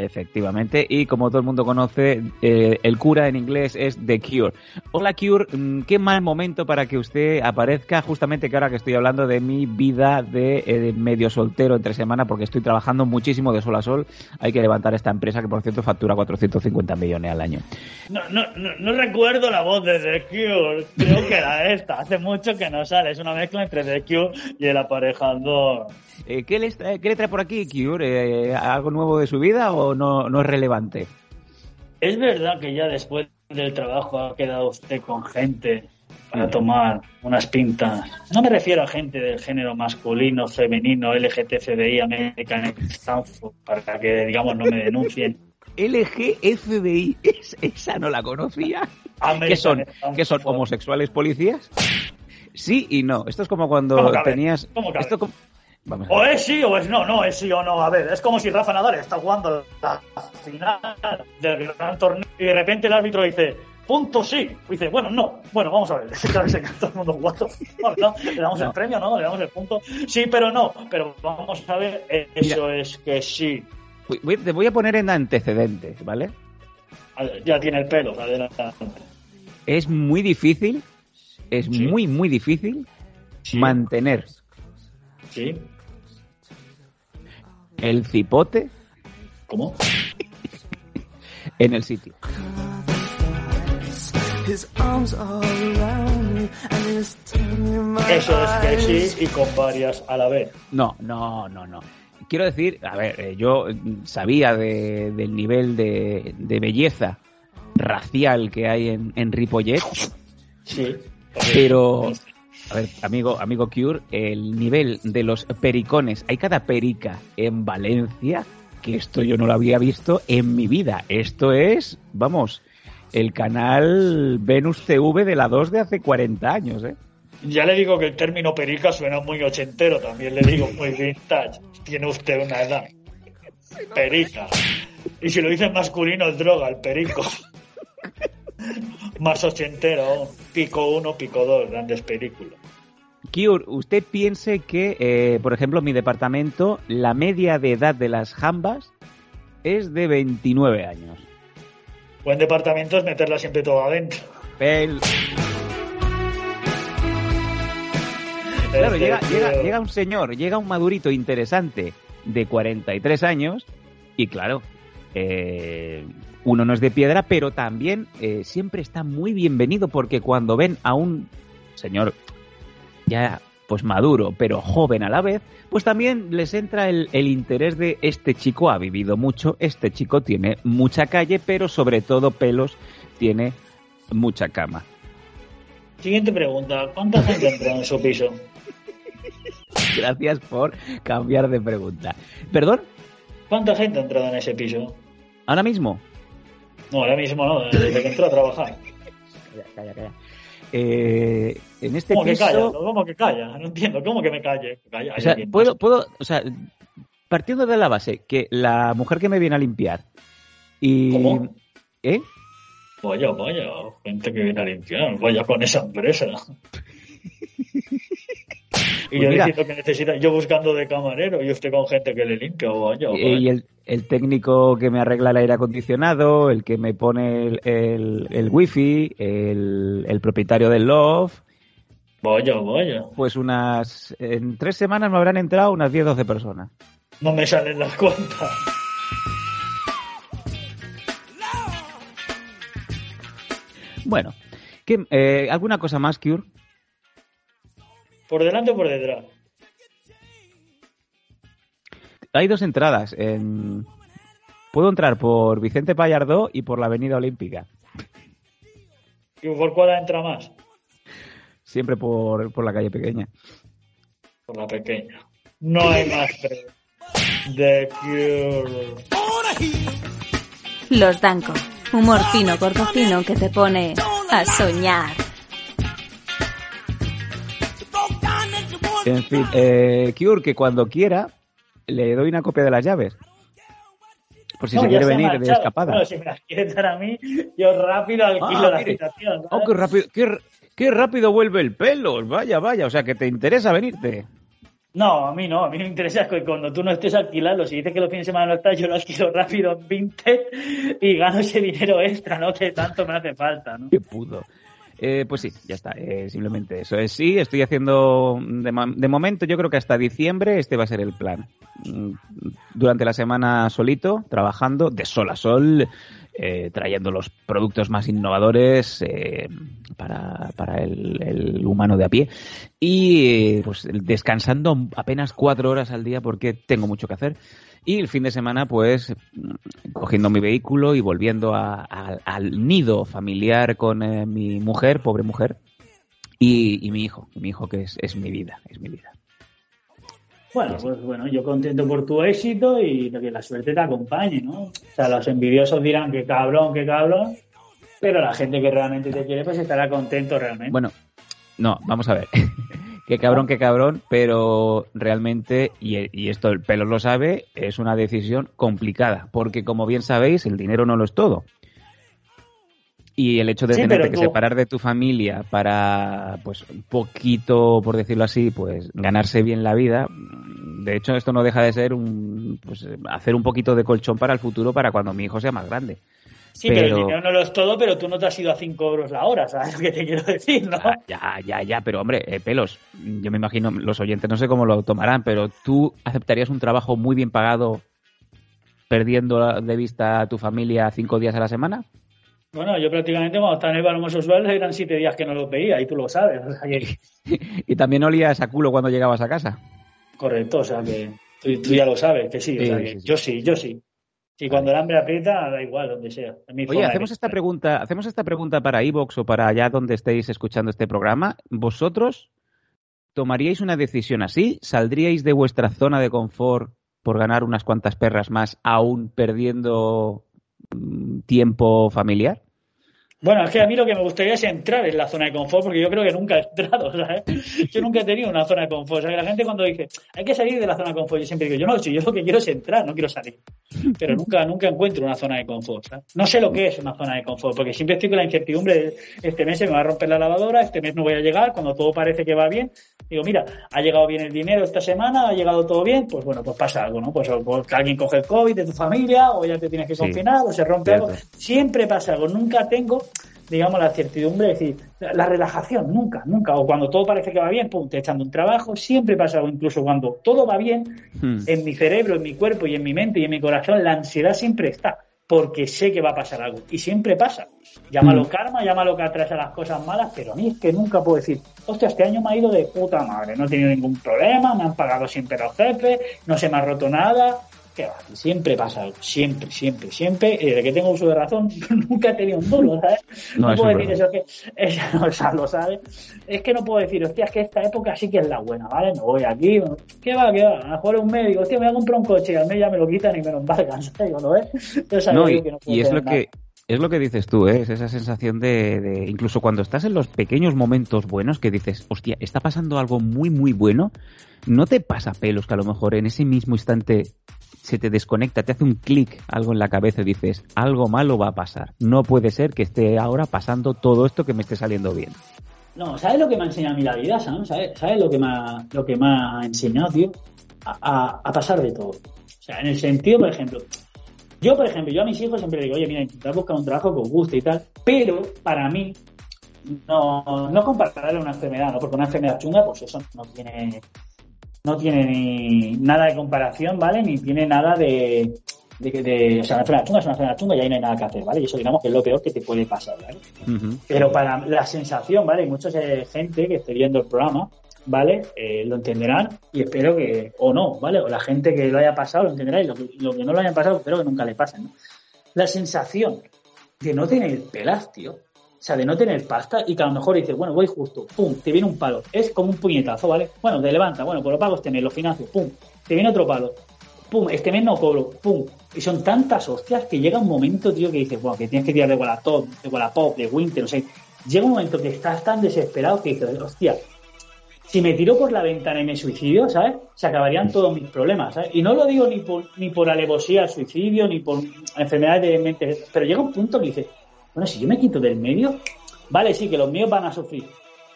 Efectivamente, y como todo el mundo conoce, eh, el cura en inglés es The Cure. Hola Cure, mm, qué mal momento para que usted aparezca justamente que ahora que estoy hablando de mi vida de, eh, de medio soltero entre semana, porque estoy trabajando muchísimo de sol a sol. Hay que levantar esta empresa que por cierto factura 450 millones al año. No, no, no, no recuerdo la voz de The Cure. Creo que era esta. Hace mucho que no sale. Es una mezcla entre The Cure y el aparejador. Eh, ¿qué, le trae, ¿Qué le trae por aquí, Cure? Eh, ¿Algo nuevo de su vida o no, no es relevante? ¿Es verdad que ya después del trabajo ha quedado usted con gente para tomar unas pintas? No me refiero a gente del género masculino, femenino, LGTCDI, American Stanford, para que, digamos, no me denuncien. LGFBI, es- esa no la conocía. ¿Qué son? ¿Qué son? ¿Homosexuales policías? Sí y no. Esto es como cuando ¿Cómo cabe? tenías. ¿Cómo cabe? Esto como- Vamos O es sí o es no, no es sí o no. A ver, es como si Rafa Nadal está jugando la final del gran torneo y de repente el árbitro dice, punto sí. Y dice, bueno, no. Bueno, vamos a ver. Claro, se todo el mundo. No, no, le damos No. el premio, ¿no? Le damos el punto. Sí, pero no. Pero vamos a ver, eh, eso es que sí. Voy- te voy a poner en antecedentes, ¿vale? Ya tiene el pelo, adelante. Es muy difícil, es Sí. muy, muy difícil Sí. mantener Sí. El cipote ¿Cómo? en el sitio. Eso es que sí y con varias a la vez. No, no, no, no. Quiero decir, a ver, eh, yo sabía de- del nivel de, de belleza racial que hay en, en Ripollet, Sí. pero, a ver, amigo, amigo Cure, el nivel de los pericones, hay cada perica en Valencia, que esto yo no lo había visto en mi vida. Esto es, vamos, el canal Venus TV de la 2 de hace 40 años, ¿eh? Ya le digo que el término perica suena muy ochentero, también le digo muy vintage. Tiene usted una edad. Perica. Y si lo dice en masculino es droga, el perico. Más ochentero, pico uno, pico dos, grandes películas. Kiur, usted piense que, eh, por ejemplo, en mi departamento, la media de edad de las jambas es de 29 años. Buen departamento es meterla siempre todo adentro. Claro, Este llega, tío- llega, llega un señor, llega un madurito interesante de 43 años y claro, eh, uno no es de piedra, pero también eh, siempre está muy bienvenido porque cuando ven a un señor ya pues maduro, pero joven a la vez, pues también les entra el, el interés de este chico ha vivido mucho, este chico tiene mucha calle, pero sobre todo pelos, tiene mucha cama. Siguiente pregunta. ¿Cuánta gente entra en su piso? Gracias por cambiar de pregunta. ¿Perdón? ¿Cuánta gente ha entrado en ese piso? ¿Ahora mismo? No, ahora mismo no, desde que entró a trabajar. Calla, calla, calla. Eh, en este ¿Cómo que piso... calla? ¿Cómo que calla? No entiendo. ¿Cómo que me calle? Calla, O sea, puedo, puedo, o sea, partiendo de la base que la mujer que me viene a limpiar y... ¿Cómo? ¿Eh? Vaya, vaya, gente que viene a limpiar, vaya con esa empresa. y Pues yo mira. diciendo que necesita, yo buscando de camarero y usted con gente que le limpia, vaya. Eh, Y el, el técnico que me arregla el aire acondicionado, el que me pone el, el, el wifi, el, el propietario del loft, Vaya, vaya. pues unas... En tres semanas me habrán entrado unas 10-12 personas. No me salen las cuentas. Bueno, ¿qué, eh, ¿alguna cosa más, Cure? ¿Por delante o por detrás? Hay dos entradas. En... Puedo entrar por Vicente Pallardó y por la Avenida Olímpica. ¿Y por cuál entra más? Siempre por, por la calle pequeña. por la pequeña. No hay más The Cure. Los Danco. Humor fino, gordo fino que te pone a soñar. En fin, eh, Cure, que cuando quiera le doy una copia de las llaves. Por si No, se quiere venir de escapada. Bueno, si me las quieres dar a mí, yo rápido alquilo Ah, la mire. habitación. Oh, qué rápido, qué, r- qué rápido vuelve el pelo. Vaya, vaya. O sea, que te interesa venirte. No, a mí no, a mí me interesa que cuando tú no estés alquilando, si dices que los fines de semana no estás, yo lo alquilo rápido en 20 y gano ese dinero extra, ¿no? Que tanto me hace falta, ¿no? Qué pudo. Eh, pues sí, ya está. eh, simplemente eso. es sí, estoy haciendo. De, mo- de momento, yo creo que hasta diciembre este va a ser el plan. Mm, Durante la semana solito, trabajando de sol a sol, eh, trayendo los productos más innovadores eh, para, para el, humano de a pie. Y eh, pues descansando apenas cuatro horas al día porque tengo mucho que hacer. Y el fin de semana, pues, cogiendo mi vehículo y volviendo a- al nido familiar con eh, mi mujer, pobre mujer, y, y mi hijo, mi hijo que es, es mi vida, es mi vida. Bueno, pues bueno, yo contento por tu éxito y que la suerte te acompañe, ¿no? O sea, los envidiosos dirán que cabrón, que cabrón, pero la gente que realmente te quiere, pues estará contento realmente. Bueno, no, vamos a ver. qué cabrón, qué cabrón, pero realmente, y, y esto el pelo lo sabe, es una decisión complicada, porque como bien sabéis, el dinero no lo es todo. Y el hecho de Sí, tenerte que tú- separar de tu familia para, pues, un poquito, por decirlo así, pues, ganarse bien la vida. De hecho, esto no deja de ser un, pues, hacer un poquito de colchón para el futuro para cuando mi hijo sea más grande. sí, pero... el pero- dinero no lo es todo, pero tú no te has ido a 5 euros la hora, ¿sabes lo que te quiero decir, no? Ah, Ya, ya, ya, pero hombre, eh, pelos. Yo me imagino, los oyentes no sé cómo lo tomarán, pero tú aceptarías un trabajo muy bien pagado perdiendo de vista a tu familia cinco días a la semana? Bueno, yo prácticamente cuando estaba en el Balón Sexual eran 7 días que no los veía y tú lo sabes, o sea que... y también olías a culo cuando llegabas a casa. Correcto, o sea que tú, tú ya lo sabes, que sí, o Sí, sea que sí, sí. yo sí, yo sí. Y cuando el hambre aprieta, da igual, donde sea. Oye, hacemos esta pregunta, hacemos esta pregunta para iVoox o para allá donde estéis escuchando este programa. ¿Vosotros tomaríais una decisión así? ¿Saldríais de vuestra zona de confort por ganar unas cuantas perras más, aún perdiendo tiempo familiar? Bueno, es que a mí lo que me gustaría es entrar en la zona de confort, porque yo creo que nunca he entrado, ¿sabes? Yo nunca he tenido una zona de confort. O sea, que la gente cuando dice, hay que salir de la zona de confort, yo siempre digo, yo no, si yo lo que quiero es entrar, no quiero salir. Pero nunca, nunca encuentro una zona de confort. ¿sabes? No sé lo que es una zona de confort, porque siempre estoy con la incertidumbre de, este mes se me va a romper la lavadora, este mes no voy a llegar, cuando todo parece que va bien. Digo, mira, ha llegado bien el dinero esta semana, ha llegado todo bien, pues bueno, pues pasa algo, ¿no? Pues, o- pues alguien coge el COVID de tu familia, o ya te tienes que Sí, confinar, o se rompe cierto. algo. Siempre pasa algo, nunca tengo digamos, la certidumbre, es decir, la, la relajación, nunca, nunca. O cuando todo parece que va bien, pum, te echando un trabajo, siempre pasa algo, incluso cuando todo va bien, Hmm. en mi cerebro, en mi cuerpo y en mi mente y en mi corazón, la ansiedad siempre está, porque sé que va a pasar algo. Y siempre pasa. Llámalo Mm. karma, llámalo que atrasa las cosas malas, pero a mí es que nunca puedo decir, hostia, este año me ha ido de puta madre, no he tenido ningún problema, me han pagado siempre los jefes, no se me ha roto nada. Que va, siempre pasa algo, siempre, siempre, siempre. Y desde que tengo uso de razón, nunca he tenido un duro, ¿sabes? No, No, puedo es decir eso, que es, o sea, lo sabes. Es que no puedo decir, hostia, es que esta época sí que es la buena, ¿vale? Me voy aquí, ¿qué va, qué va? A lo mejor un médico, hostia, me voy a comprar un coche y al mes ya me lo quitan y me lo embargan, ¿sabes? ¿no ves? Entonces, No, y, que no y es lo nada. que es lo que dices tú, ¿eh? es esa sensación de, de- incluso cuando estás en los pequeños momentos buenos que dices, hostia, está pasando algo muy muy bueno, no te pasa pelos que a lo mejor en ese mismo instante se te desconecta, te hace un clic algo en la cabeza y dices, algo malo va a pasar. No puede ser que esté ahora pasando todo esto que me esté saliendo bien. No, ¿sabes lo que me ha enseñado a mí la vida, Sam? ¿Sabes, ¿Sabes lo, que me ha, lo que me ha enseñado, tío? A, a- pasar de todo. O sea, en el sentido, por ejemplo, yo, por ejemplo, yo a mis hijos siempre les digo, oye, mira, intentad buscar un trabajo que os guste y tal, pero para mí, no, no compararle una enfermedad, ¿no? Porque una enfermedad chunga, pues eso no tiene, no tiene ni nada de comparación, ¿vale? Ni tiene nada de, de, de- o sea, una chunga es una enfermedad chunga y ahí no hay nada que hacer, ¿vale? Y eso digamos que es lo peor que te puede pasar, ¿vale? Pero para la sensación, ¿vale? Hay mucha gente que esté viendo el programa, ¿vale? Eh, lo entenderán y espero que, o no, ¿vale? O la gente que lo haya pasado lo entenderá y lo que, lo que no lo hayan pasado espero que nunca le pase, ¿no? La sensación de no tener pelas, tío. Sea, de no tener pasta y que a lo mejor dices, bueno, voy justo, pum, te viene un palo. Es como un puñetazo, ¿vale? Bueno, te levanta, bueno, pues lo pago este mes, lo financio, pum, te viene otro palo. Pum, este mes no cobro, pum. Y son tantas hostias que llega un momento, tío, que dices, bueno, que tienes que tirar de Wallapop, de Wallapop, de Winter, no sé. Llega un momento que estás tan desesperado que dices, hostia, si me tiro por la ventana y me suicidio, ¿sabes? Se acabarían todos mis problemas, ¿sabes? Y no lo digo ni por, ni por alevosía al suicidio, ni por enfermedades de mente, pero llega un punto que dices, bueno, si yo me quito del medio, vale, sí, que los míos van a sufrir,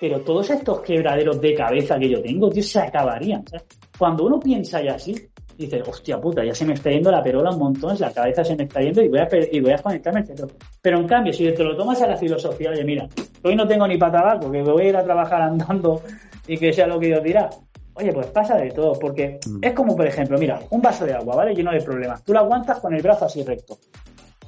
pero todos estos quebraderos de cabeza que yo tengo, tío, se acabarían, ¿sabes? Cuando uno piensa ya así, dice, hostia puta, ya se me está yendo la perola un montón, la cabeza se me está yendo y voy a, y voy a conectarme al centro. Pero en cambio, si te lo tomas a la filosofía, oye, mira, hoy no tengo ni para tabaco, que me voy a ir a trabajar andando y que sea lo que Dios dirá. Oye, pues pasa de todo, porque es como, por ejemplo, mira, un vaso de agua, ¿vale? Lleno de problemas. Tú lo aguantas con el brazo así recto.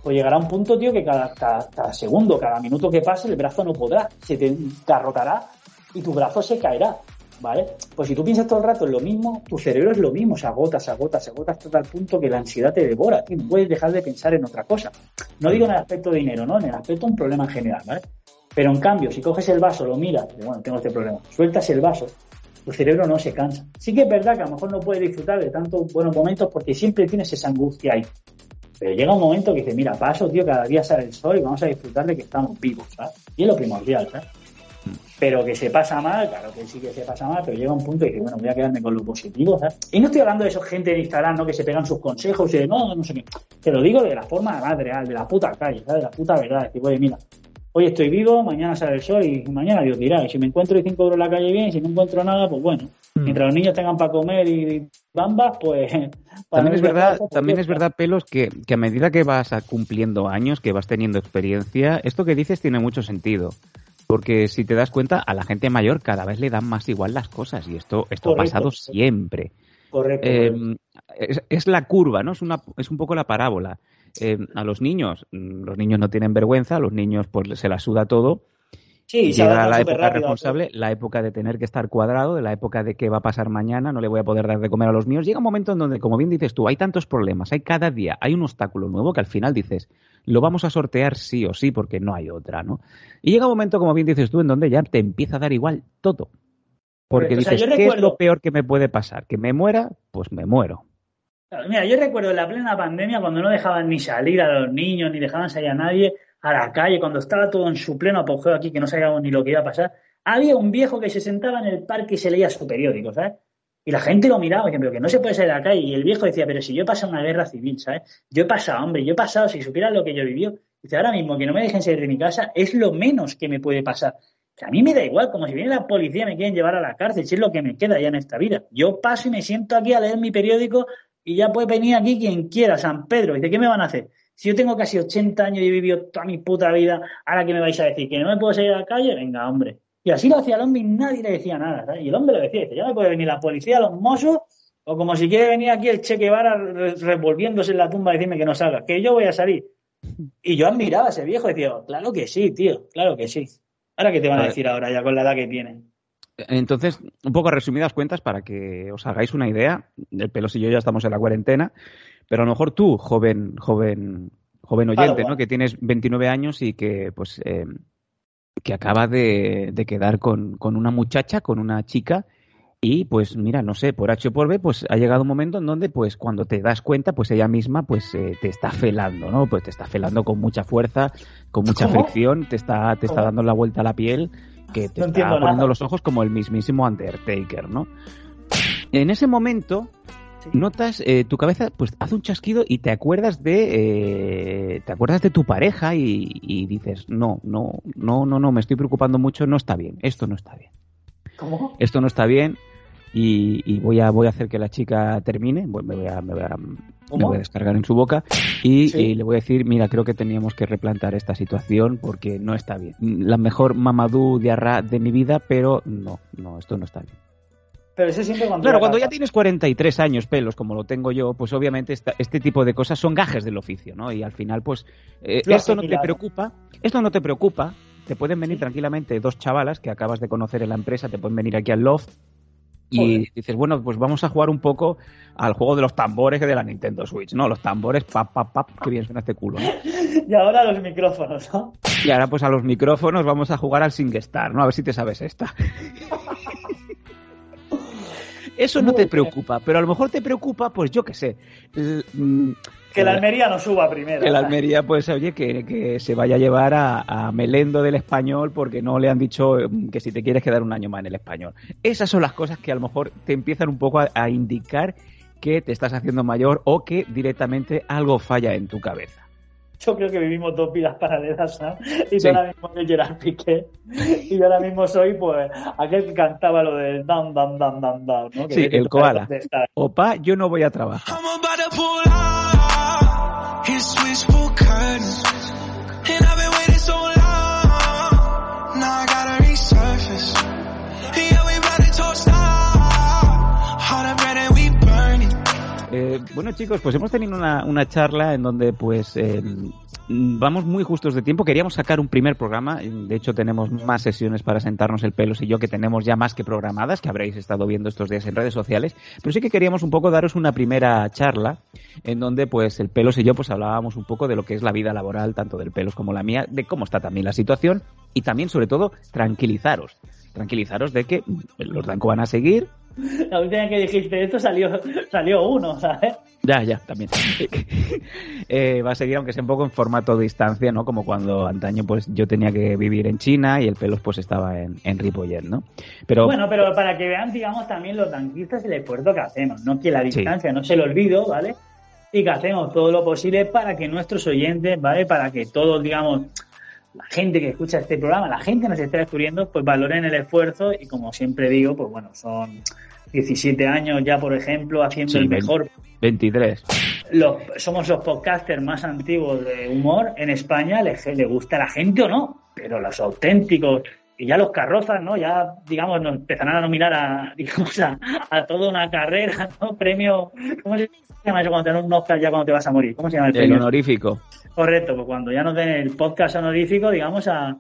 Pues llegará un punto, tío, que cada, segundo, cada minuto que pase, el brazo no podrá, se te garrotará y tu brazo se caerá. ¿Vale? Pues si tú piensas todo el rato en lo mismo, tu cerebro es lo mismo, se agota, se agota, se agota hasta tal punto que la ansiedad te devora, tío, no puedes dejar de pensar en otra cosa. No digo en el aspecto de dinero, ¿no? En el aspecto de un problema en general, ¿vale? Pero en cambio, si coges el vaso, lo miras, bueno, tengo este problema, sueltas el vaso, tu cerebro no se cansa. Sí que es verdad que a lo mejor no puedes disfrutar de tantos buenos momentos porque siempre tienes esa angustia ahí. Pero llega un momento que dices, mira, paso, tío, cada día sale el sol y vamos a disfrutar de que estamos vivos, ¿sabes? Y es lo primordial, ¿sabes? Pero que se pasa mal, claro que sí que se pasa mal, pero llega un punto y dices, bueno, voy a quedarme con lo positivo, ¿sabes? Y no estoy hablando de esa gente de Instagram, ¿no? Que se pegan sus consejos y de, no, no sé qué. Te lo digo de la forma más real, de la puta calle, ¿sabes? De la puta verdad. Es decir, oye, mira, hoy estoy vivo, mañana sale el sol y mañana Dios dirá. Y si me encuentro 5 euros en la calle bien, y si no encuentro nada, pues bueno. Mientras los niños tengan para comer y bambas, pues... También es verdad, también es verdad, Pelos, que, que a medida que vas cumpliendo años, que vas teniendo experiencia, esto que dices tiene mucho sentido. Porque si te das cuenta, a la gente mayor cada vez le dan más igual las cosas y esto, esto ha pasado siempre. Correcto. Eh, es, es, la curva, ¿no? Es, una, es un poco la parábola. Eh, a los niños, los niños no tienen vergüenza, a los niños pues se la suda todo. Sí, Llega la época responsable, la época de tener que estar cuadrado, la época de qué va a pasar mañana, no le voy a poder dar de comer a los míos. Llega un momento en donde, como bien dices tú, hay tantos problemas, hay cada día, hay un obstáculo nuevo que al final dices, lo vamos a sortear sí o sí porque no hay otra, ¿no? Y llega un momento, como bien dices tú, en donde ya te empieza a dar igual todo. Porque O sea, dices, ¿qué es lo peor que me puede pasar? ¿Que me muera? Pues me muero. Mira, yo recuerdo la plena pandemia cuando no dejaban ni salir a los niños, ni dejaban salir a nadie a la calle, cuando estaba todo en su pleno apogeo aquí, que no sabíamos ni lo que iba a pasar, había un viejo que se sentaba en el parque y se leía su periódico, ¿sabes? Y la gente lo miraba, ejemplo, que no se puede salir a la calle. Y el viejo decía, pero si yo he pasado una guerra civil, ¿sabes? Yo he pasado, hombre, yo he pasado, si supieran lo que yo vivió. Dice, ahora mismo que no me dejen salir de mi casa es lo menos que me puede pasar. Que a mí me da igual, como si viene la policía me quieren llevar a la cárcel, si es lo que me queda ya en esta vida. Yo paso y me siento aquí a leer mi periódico y ya puede venir aquí quien quiera, San Pedro. Dice, ¿qué me van a hacer? Si yo tengo casi 80 años y he vivido toda mi puta vida, ahora que me vais a decir que no me puedo salir a la calle, venga, hombre. Y así lo hacía el hombre y nadie le decía nada. ¿sabes? Y el hombre le decía, dice, ya me puede venir la policía, los mozos, o como si quiere venir aquí el Che Guevara re- revolviéndose en la tumba y decirme que no salga, que yo voy a salir. Y yo admiraba a ese viejo y decía, claro que sí, tío, claro que sí. Ahora que te van a A decir ahora ya con la edad que tienen. Entonces, un poco resumidas cuentas para que os hagáis una idea. El Pelos y yo ya estamos en la cuarentena, pero a lo mejor tú, joven, joven, joven oyente. ¿no? Que tienes 29 años y que, pues, eh, que acaba de, de quedar con, con una muchacha, con una chica, y pues mira, no sé, por H o por B, pues ha llegado un momento en donde, pues, cuando te das cuenta, pues ella misma, pues, eh, te está felando, ¿no? Pues te está felando con mucha fuerza, con mucha ¿Cómo? fricción, te está, te está dando la vuelta a la piel, que te No está poniendo nada. los ojos como el mismísimo Undertaker, ¿no? En ese momento notas eh, tu cabeza pues hace un chasquido y te acuerdas de eh, te acuerdas de tu pareja y, y dices no no no no no me estoy preocupando mucho no está bien esto no está bien ¿Cómo? esto no está bien y, y voy a voy a hacer que la chica termine me voy a, me voy a, me ¿Cómo? voy a descargar en su boca y, Sí. y le voy a decir mira creo que teníamos que replantar esta situación porque no está bien la mejor mamadou diarra de mi vida pero no no esto no está bien Pero eso siempre cuando... Claro, cuando ya tienes 43 años, pelos, como lo tengo yo, pues obviamente esta- este tipo de cosas son gajes del oficio, ¿no? Y al final, pues, eh, esto no te preocupa, esto no te preocupa, te pueden venir tranquilamente dos chavalas que acabas de conocer en la empresa, te pueden venir aquí al loft Y Joder. dices, bueno, pues vamos a jugar un poco al juego de los tambores que de la Nintendo Switch, ¿no? Los tambores, pap, pap, pap, qué bien suena este culo, ¿no? Y ahora los micrófonos, ¿no? Y ahora pues a los micrófonos vamos a jugar al SingStar, ¿no? A ver si te sabes esta. Eso no Muy te bien. preocupa, pero a lo mejor te preocupa, pues yo qué sé, mm, Que la Almería no suba primero. que la Almería, pues oye, que, que se vaya a llevar a, a Melendo del español porque no le han dicho mm, que si te quieres quedar un año más en el español. Esas son las cosas que a lo mejor te empiezan un poco a, a indicar que te estás haciendo mayor o que directamente algo falla en tu cabeza. Yo creo que vivimos dos vidas paralelas, ¿no? Y Sí. yo ahora mismo soy Gerard Piqué. Y yo ahora mismo soy, pues, aquel que cantaba lo del dam, dam, dam, dam, dam, ¿no? Que Sí, el koala. Opa, yo no voy a trabajar. Eh, bueno chicos, pues hemos tenido una, una charla en donde pues eh, vamos muy justos de tiempo. Queríamos sacar un primer programa. De hecho tenemos más sesiones para sentarnos el pelos y yo que tenemos ya más que programadas, que habréis estado viendo estos días en redes sociales. Pero sí que queríamos un poco daros una primera charla en donde pues el pelos y yo pues hablábamos un poco de lo que es la vida laboral, tanto del pelos como la mía, de cómo está también la situación y también sobre todo tranquilizaros. Tranquilizaros de que los Danco van a seguir, La última vez que dijiste esto salió, salió uno, ¿sabes? Ya, ya, también. Eh, va a seguir, aunque sea un poco en formato de distancia, ¿no? Como cuando antaño pues yo tenía que vivir en China y el pelos pues estaba en, en Ripollet, ¿no? Pero Bueno, pero para que vean, digamos, también los tanquistas el esfuerzo que hacemos, ¿no? Que la Sí. distancia no se lo olvido, ¿vale? Y que hacemos todo lo posible para que nuestros oyentes, ¿vale? Para que todos, digamos, la gente que escucha este programa, la gente que nos está descubriendo, pues valoren el esfuerzo y como siempre digo, pues bueno, son 17 años ya, por ejemplo, haciendo Sí, el mejor. 23. Los, somos los podcasters más antiguos de humor en España, le, le gusta a la gente o no, pero los auténticos y ya los carrozas, ¿no? Ya, digamos, nos empezarán a nominar a, digamos, a, a toda una carrera, ¿no? Premio, ¿cómo se llama eso cuando te dan un Oscar ya cuando te vas a morir? ¿Cómo se llama el El premio? honorífico. Correcto, pues cuando ya nos den el podcast honorífico, digamos, a,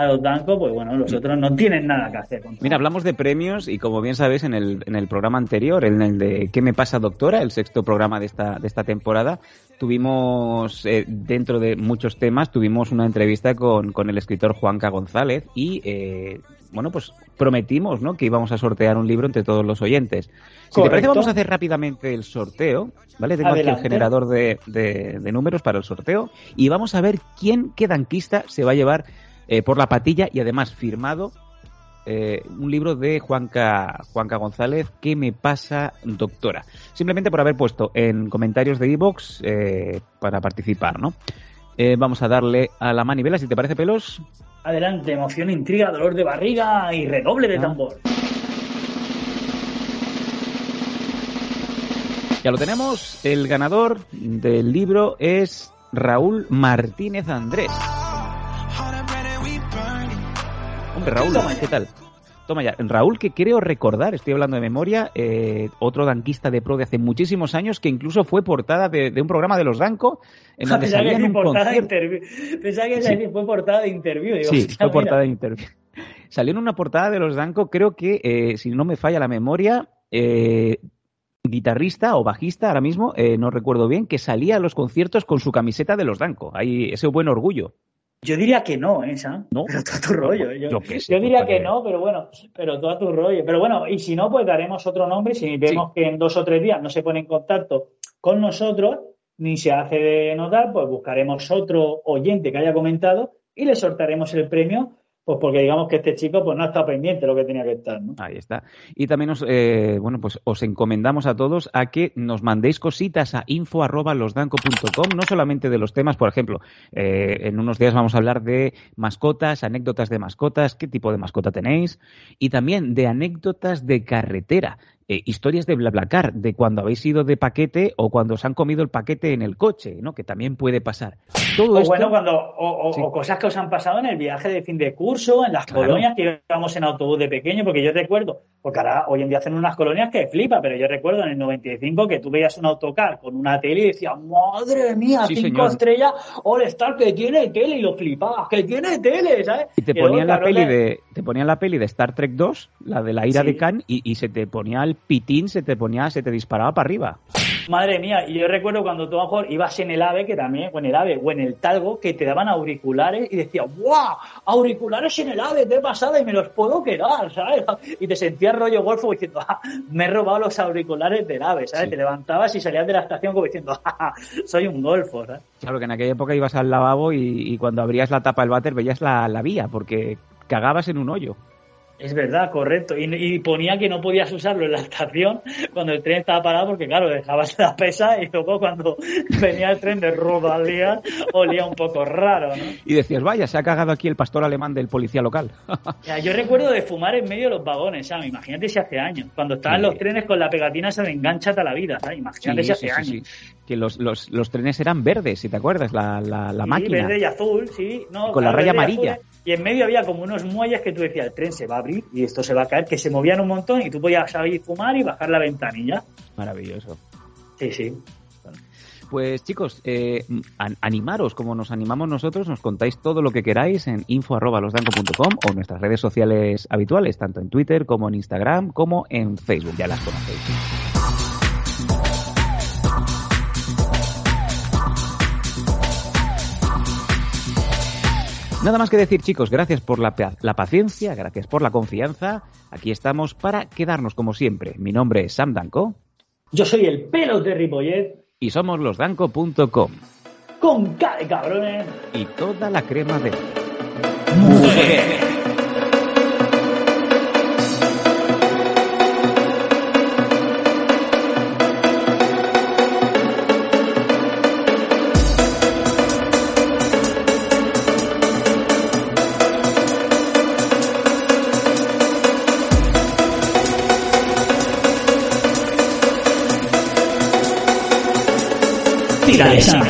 a los Danco, pues bueno, los otros no tienen nada que hacer. Mira, hablamos de premios y como bien sabéis en el, en el programa anterior, en el de ¿Qué me pasa doctora? El sexto programa de esta, de esta temporada, tuvimos, eh, dentro de muchos temas, tuvimos una entrevista con, con el escritor Juanca González y, eh, bueno, pues prometimos, ¿no? Que íbamos a sortear un libro entre todos los oyentes. Si te parece, vamos a hacer rápidamente el sorteo, ¿vale? Tengo aquí el generador de, de- de números para el sorteo y vamos a ver quién, qué danquista se va a llevar eh, por la patilla y además firmado eh, un libro de Juanca, Juanca González, ¿Qué me pasa, doctora? Simplemente por haber puesto en comentarios de iVoox eh, para participar, ¿no? Vamos a darle a la manivela, si te parece, pelos. Adelante, emoción, intriga, dolor de barriga y redoble de Ah. tambor. Ya lo tenemos. El ganador del libro es Raúl Martínez Andrés. Hombre, Raúl. ¿qué tal? Toma ya. Raúl, que creo recordar, estoy hablando de memoria, eh, otro danquista de pro de hace muchísimos años que incluso fue portada de, de un programa de los Danco en donde Pensaba que un portada de. Pensaba que Sí. fue portada de interview. Digo, Sí, fue mira. portada de interview. Salió en una portada de los Danco, creo que, eh, si no me falla la memoria, eh, guitarrista o bajista, ahora mismo, no recuerdo bien, que salía a los conciertos con su camiseta de los Danco. Ahí ese buen orgullo. Yo diría que no, ¿eh, Sam? ¿No? Pero todo tu rollo. Yo, Yo diría pues, que no, pero bueno, pero todo tu rollo. Pero bueno, y si no, pues daremos otro nombre. Si vemos que en dos o tres días no se pone en contacto con nosotros, ni se hace de notar, pues buscaremos otro oyente que haya comentado y le sortearemos el premio, pues porque digamos que este chico pues no estado pendiente de lo que tenía que estar, ¿no? Ahí está. Y también os, eh, bueno, pues os encomendamos a todos a que nos mandéis cositas a info@losdanco.com, no solamente de los temas, por ejemplo, eh, en unos días vamos a hablar de mascotas, anécdotas de mascotas, qué tipo de mascota tenéis, y también de anécdotas de carretera. Eh, historias de BlaBlaCar, de cuando habéis ido de paquete o cuando os han comido el paquete en el coche, ¿no? Que también puede pasar. Todo o esto, bueno, cuando, o, o- Sí. o cosas que os han pasado en el viaje de fin de curso, en las Claro. colonias que íbamos en autobús de pequeño, porque yo recuerdo, porque ahora hoy en día hacen unas colonias que flipa, pero yo recuerdo en el 95 que tú veías un autocar con una tele y decías, madre mía, Sí, cinco señor. estrellas, All Star que tiene tele, y lo flipabas, que tiene tele, ¿sabes? y te ponían la peli de te ponían la peli de Star Trek 2, la de la ira Sí. de Khan y, y se te ponía el pitín, se te ponía, se te disparaba para arriba. Madre mía, y yo recuerdo cuando tú a lo mejor ibas en el AVE, que también, o en el AVE, o en el Talgo, que te daban auriculares y decías, ¡guau! Auriculares en el AVE, qué pasada, y me los puedo quedar, ¿sabes? Y te sentías rollo golfo diciendo, "Ah, me he robado los auriculares del AVE, ¿sabes? Sí. Te levantabas y salías de la estación como diciendo, "Ja, ja, soy un golfo, ¿sabes? Claro que en aquella época ibas al lavabo y, y cuando abrías la tapa del váter veías la, la vía, porque cagabas en un hoyo. Es verdad, correcto. Y, y ponía que no podías usarlo en la estación cuando el tren estaba parado porque, claro, dejabas la pesa y luego cuando venía el tren de Rodalías olía un poco raro, ¿no? Y decías, vaya, se ha cagado aquí el pastor alemán del policía local. Ya, yo recuerdo de fumar en medio de los vagones, ¿sabes? Imagínate si hace años. Cuando estaban Sí. los trenes con la pegatina se me engancha toda la vida, ¿sabes? Imagínate si hace años. Que los, los, los trenes eran verdes, si te acuerdas, la, la, la máquina. verde y azul, sí. No, Con la raya y amarilla. azul, Y en medio había como unos muelles que tú decías, el tren se va a abrir y esto se va a caer, que se movían un montón y tú podías salir fumar y bajar la ventanilla. Maravilloso. Sí, sí. Pues chicos, eh, an- animaros como nos animamos nosotros, nos contáis todo lo que queráis en info.losdanco.com o en nuestras redes sociales habituales, tanto en Twitter como en Instagram como en Facebook, ya las conocéis. Nada más que decir chicos, gracias por la, la paciencia, gracias por la confianza, aquí estamos para quedarnos como siempre. Mi nombre es Sam Danco. Yo soy el pelo de Ripollet y somos losdanco.com con K de cabrones. y toda la crema de... sangre.